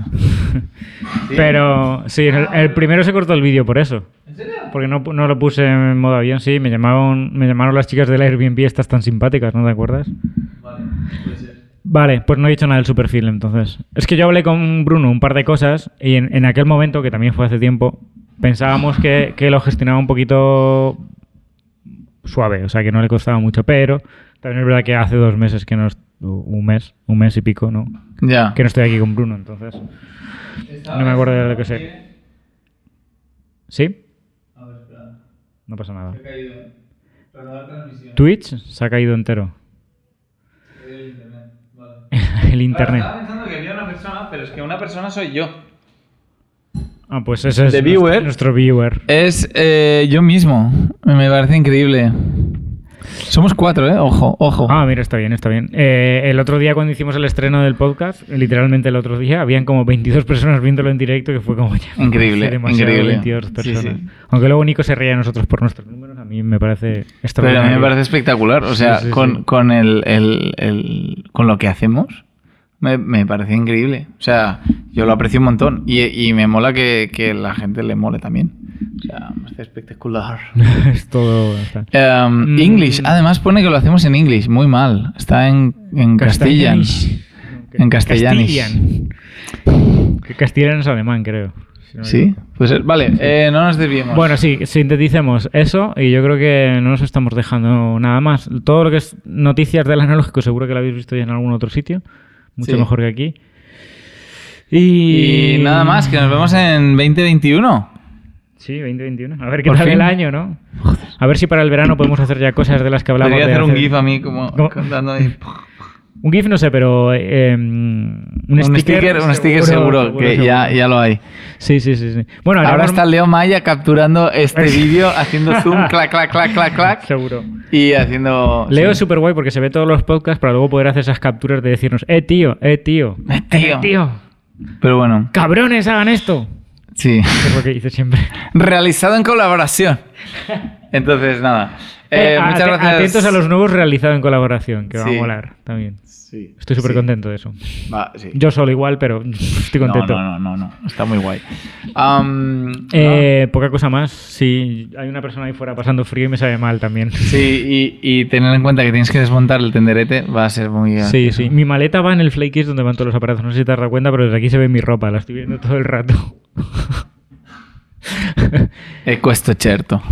Pero sí, el, el primero se cortó el vídeo por eso. ¿En serio? Porque no, no lo puse en modo avión, sí. Me llamaron, me llamaron las chicas del Airbnb estas tan simpáticas, ¿no te acuerdas? Vale, pues no he dicho nada del superfilm entonces. Es que yo hablé con Bruno un par de cosas y en, en aquel momento, que también fue hace tiempo, pensábamos que, que lo gestionaba un poquito suave, o sea que no le costaba mucho, pero también es verdad que hace dos meses que no un mes, un mes y pico, ¿no? Ya. Que no estoy aquí con Bruno, entonces. No me acuerdo de lo que sé. ¿Sí? No pasa nada. Twitch se ha caído entero. El internet. [laughs] pensando que había una persona, pero es que una persona soy yo. Ah, pues ese es The nuestro- viewer. nuestro viewer. Es eh, yo mismo. Me parece increíble. Somos cuatro, ¿eh? Ojo, ojo. Ah, mira, está bien, está bien. Eh, el otro día cuando hicimos el estreno del podcast, literalmente el otro día, habían como 22 personas viéndolo en directo, que fue como ya. [laughs] Increíble, increíble. 22 Sí, personas. sí. Aunque luego Nico se reía de nosotros por nuestros números, a mí me parece Pero a mí extraordinario. me parece espectacular. O sea, Sí, sí, con, sí. con el, el- el- con lo que hacemos, me, me parece increíble. O sea, yo lo aprecio un montón. Y, y me mola que, que la gente le mole también. O sea, me parece espectacular. [laughs] es todo. Um, Mm. English, además pone que lo hacemos en English, muy mal. Está en, en castellano. En castellanish. Castellan. Que castellano es alemán, creo. si no Sí, equivoco. pues vale, eh, no nos desviemos. Bueno, sí, sinteticemos eso y yo creo que no nos estamos dejando nada más. Todo lo que es noticias del analógico seguro que lo habéis visto ya en algún otro sitio, mucho Sí. mejor que aquí. Y... Y nada más, que nos vemos en 2021. Sí, 2021. A ver qué Por tal fin. el año, ¿no? A ver si para el verano podemos hacer ya cosas de las que hablamos. Podría de hacer un GIF a mí como ¿Cómo? cantando ahí. Un GIF no sé, pero eh, un, un sticker, un sticker seguro, que Ya, ya lo hay. Sí, sí, sí. sí. Bueno, ahora está Leo Maya capturando este [laughs] vídeo, haciendo zoom, clac, clac, clac, clac, clac. [laughs] Seguro. Y haciendo. Leo es súper guay porque se ve todos los podcasts para luego poder hacer esas capturas de decirnos, eh, tío, eh, tío. Eh, tío. Eh, tío. Pero bueno. ¡Cabrones, hagan esto! Sí. Es lo que dice siempre. Realizado en colaboración. [laughs] Entonces, nada. Eh, muchas gracias. Atentos a los nuevos realizados en colaboración, que va a molar también. Sí, estoy súper contento de eso. Va, sí. Yo solo igual, pero [laughs] estoy contento. No, no, no, no, no. está muy guay. Um, eh, Poca cosa más. Sí, hay una persona ahí fuera pasando frío y me sabe mal también. Sí, y, y tener en cuenta que tienes que desmontar el tenderete va a ser muy... Sí, sí. Mi maleta va en el Flakey's donde van todos los aparatos. No sé si te has dado cuenta, pero desde aquí se ve mi ropa. La estoy viendo todo el rato. [laughs] E questo certo.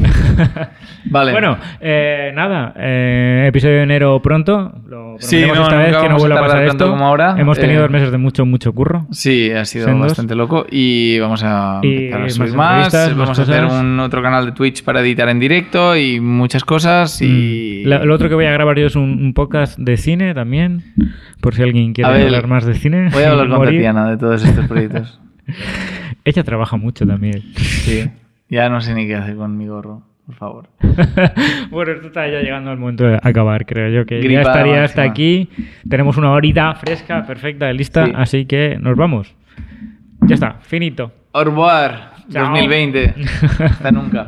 Vale. Bueno, eh, nada, eh, episodio de enero pronto. Lo sí, no, esta vez que no vuelva a pasar esto. Como ahora. Hemos tenido Eh, dos meses de mucho, mucho curro. Sí, ha sido Sendos. bastante loco y vamos a Y empezar a más subir más. entrevistas, más Vamos a hacer un otro canal de Twitch para editar en directo y muchas cosas. Y Mm. La- lo otro que voy a grabar yo es un, un podcast de cine también, por si alguien quiere ver, hablar más de cine. voy a [laughs] hablar y con. Tatiana de todos estos proyectos. [laughs] Ella trabaja mucho también. Sí. [laughs] Ya no sé ni qué hacer con mi gorro, por favor. [laughs] bueno, esto está ya llegando al momento de acabar, creo yo que Gripa ya estaría hasta aquí. Tenemos una horita fresca, perfecta, lista, Sí. así que nos vamos. Ya está, finito. Au revoir, Chao. 2020. [laughs] Hasta nunca.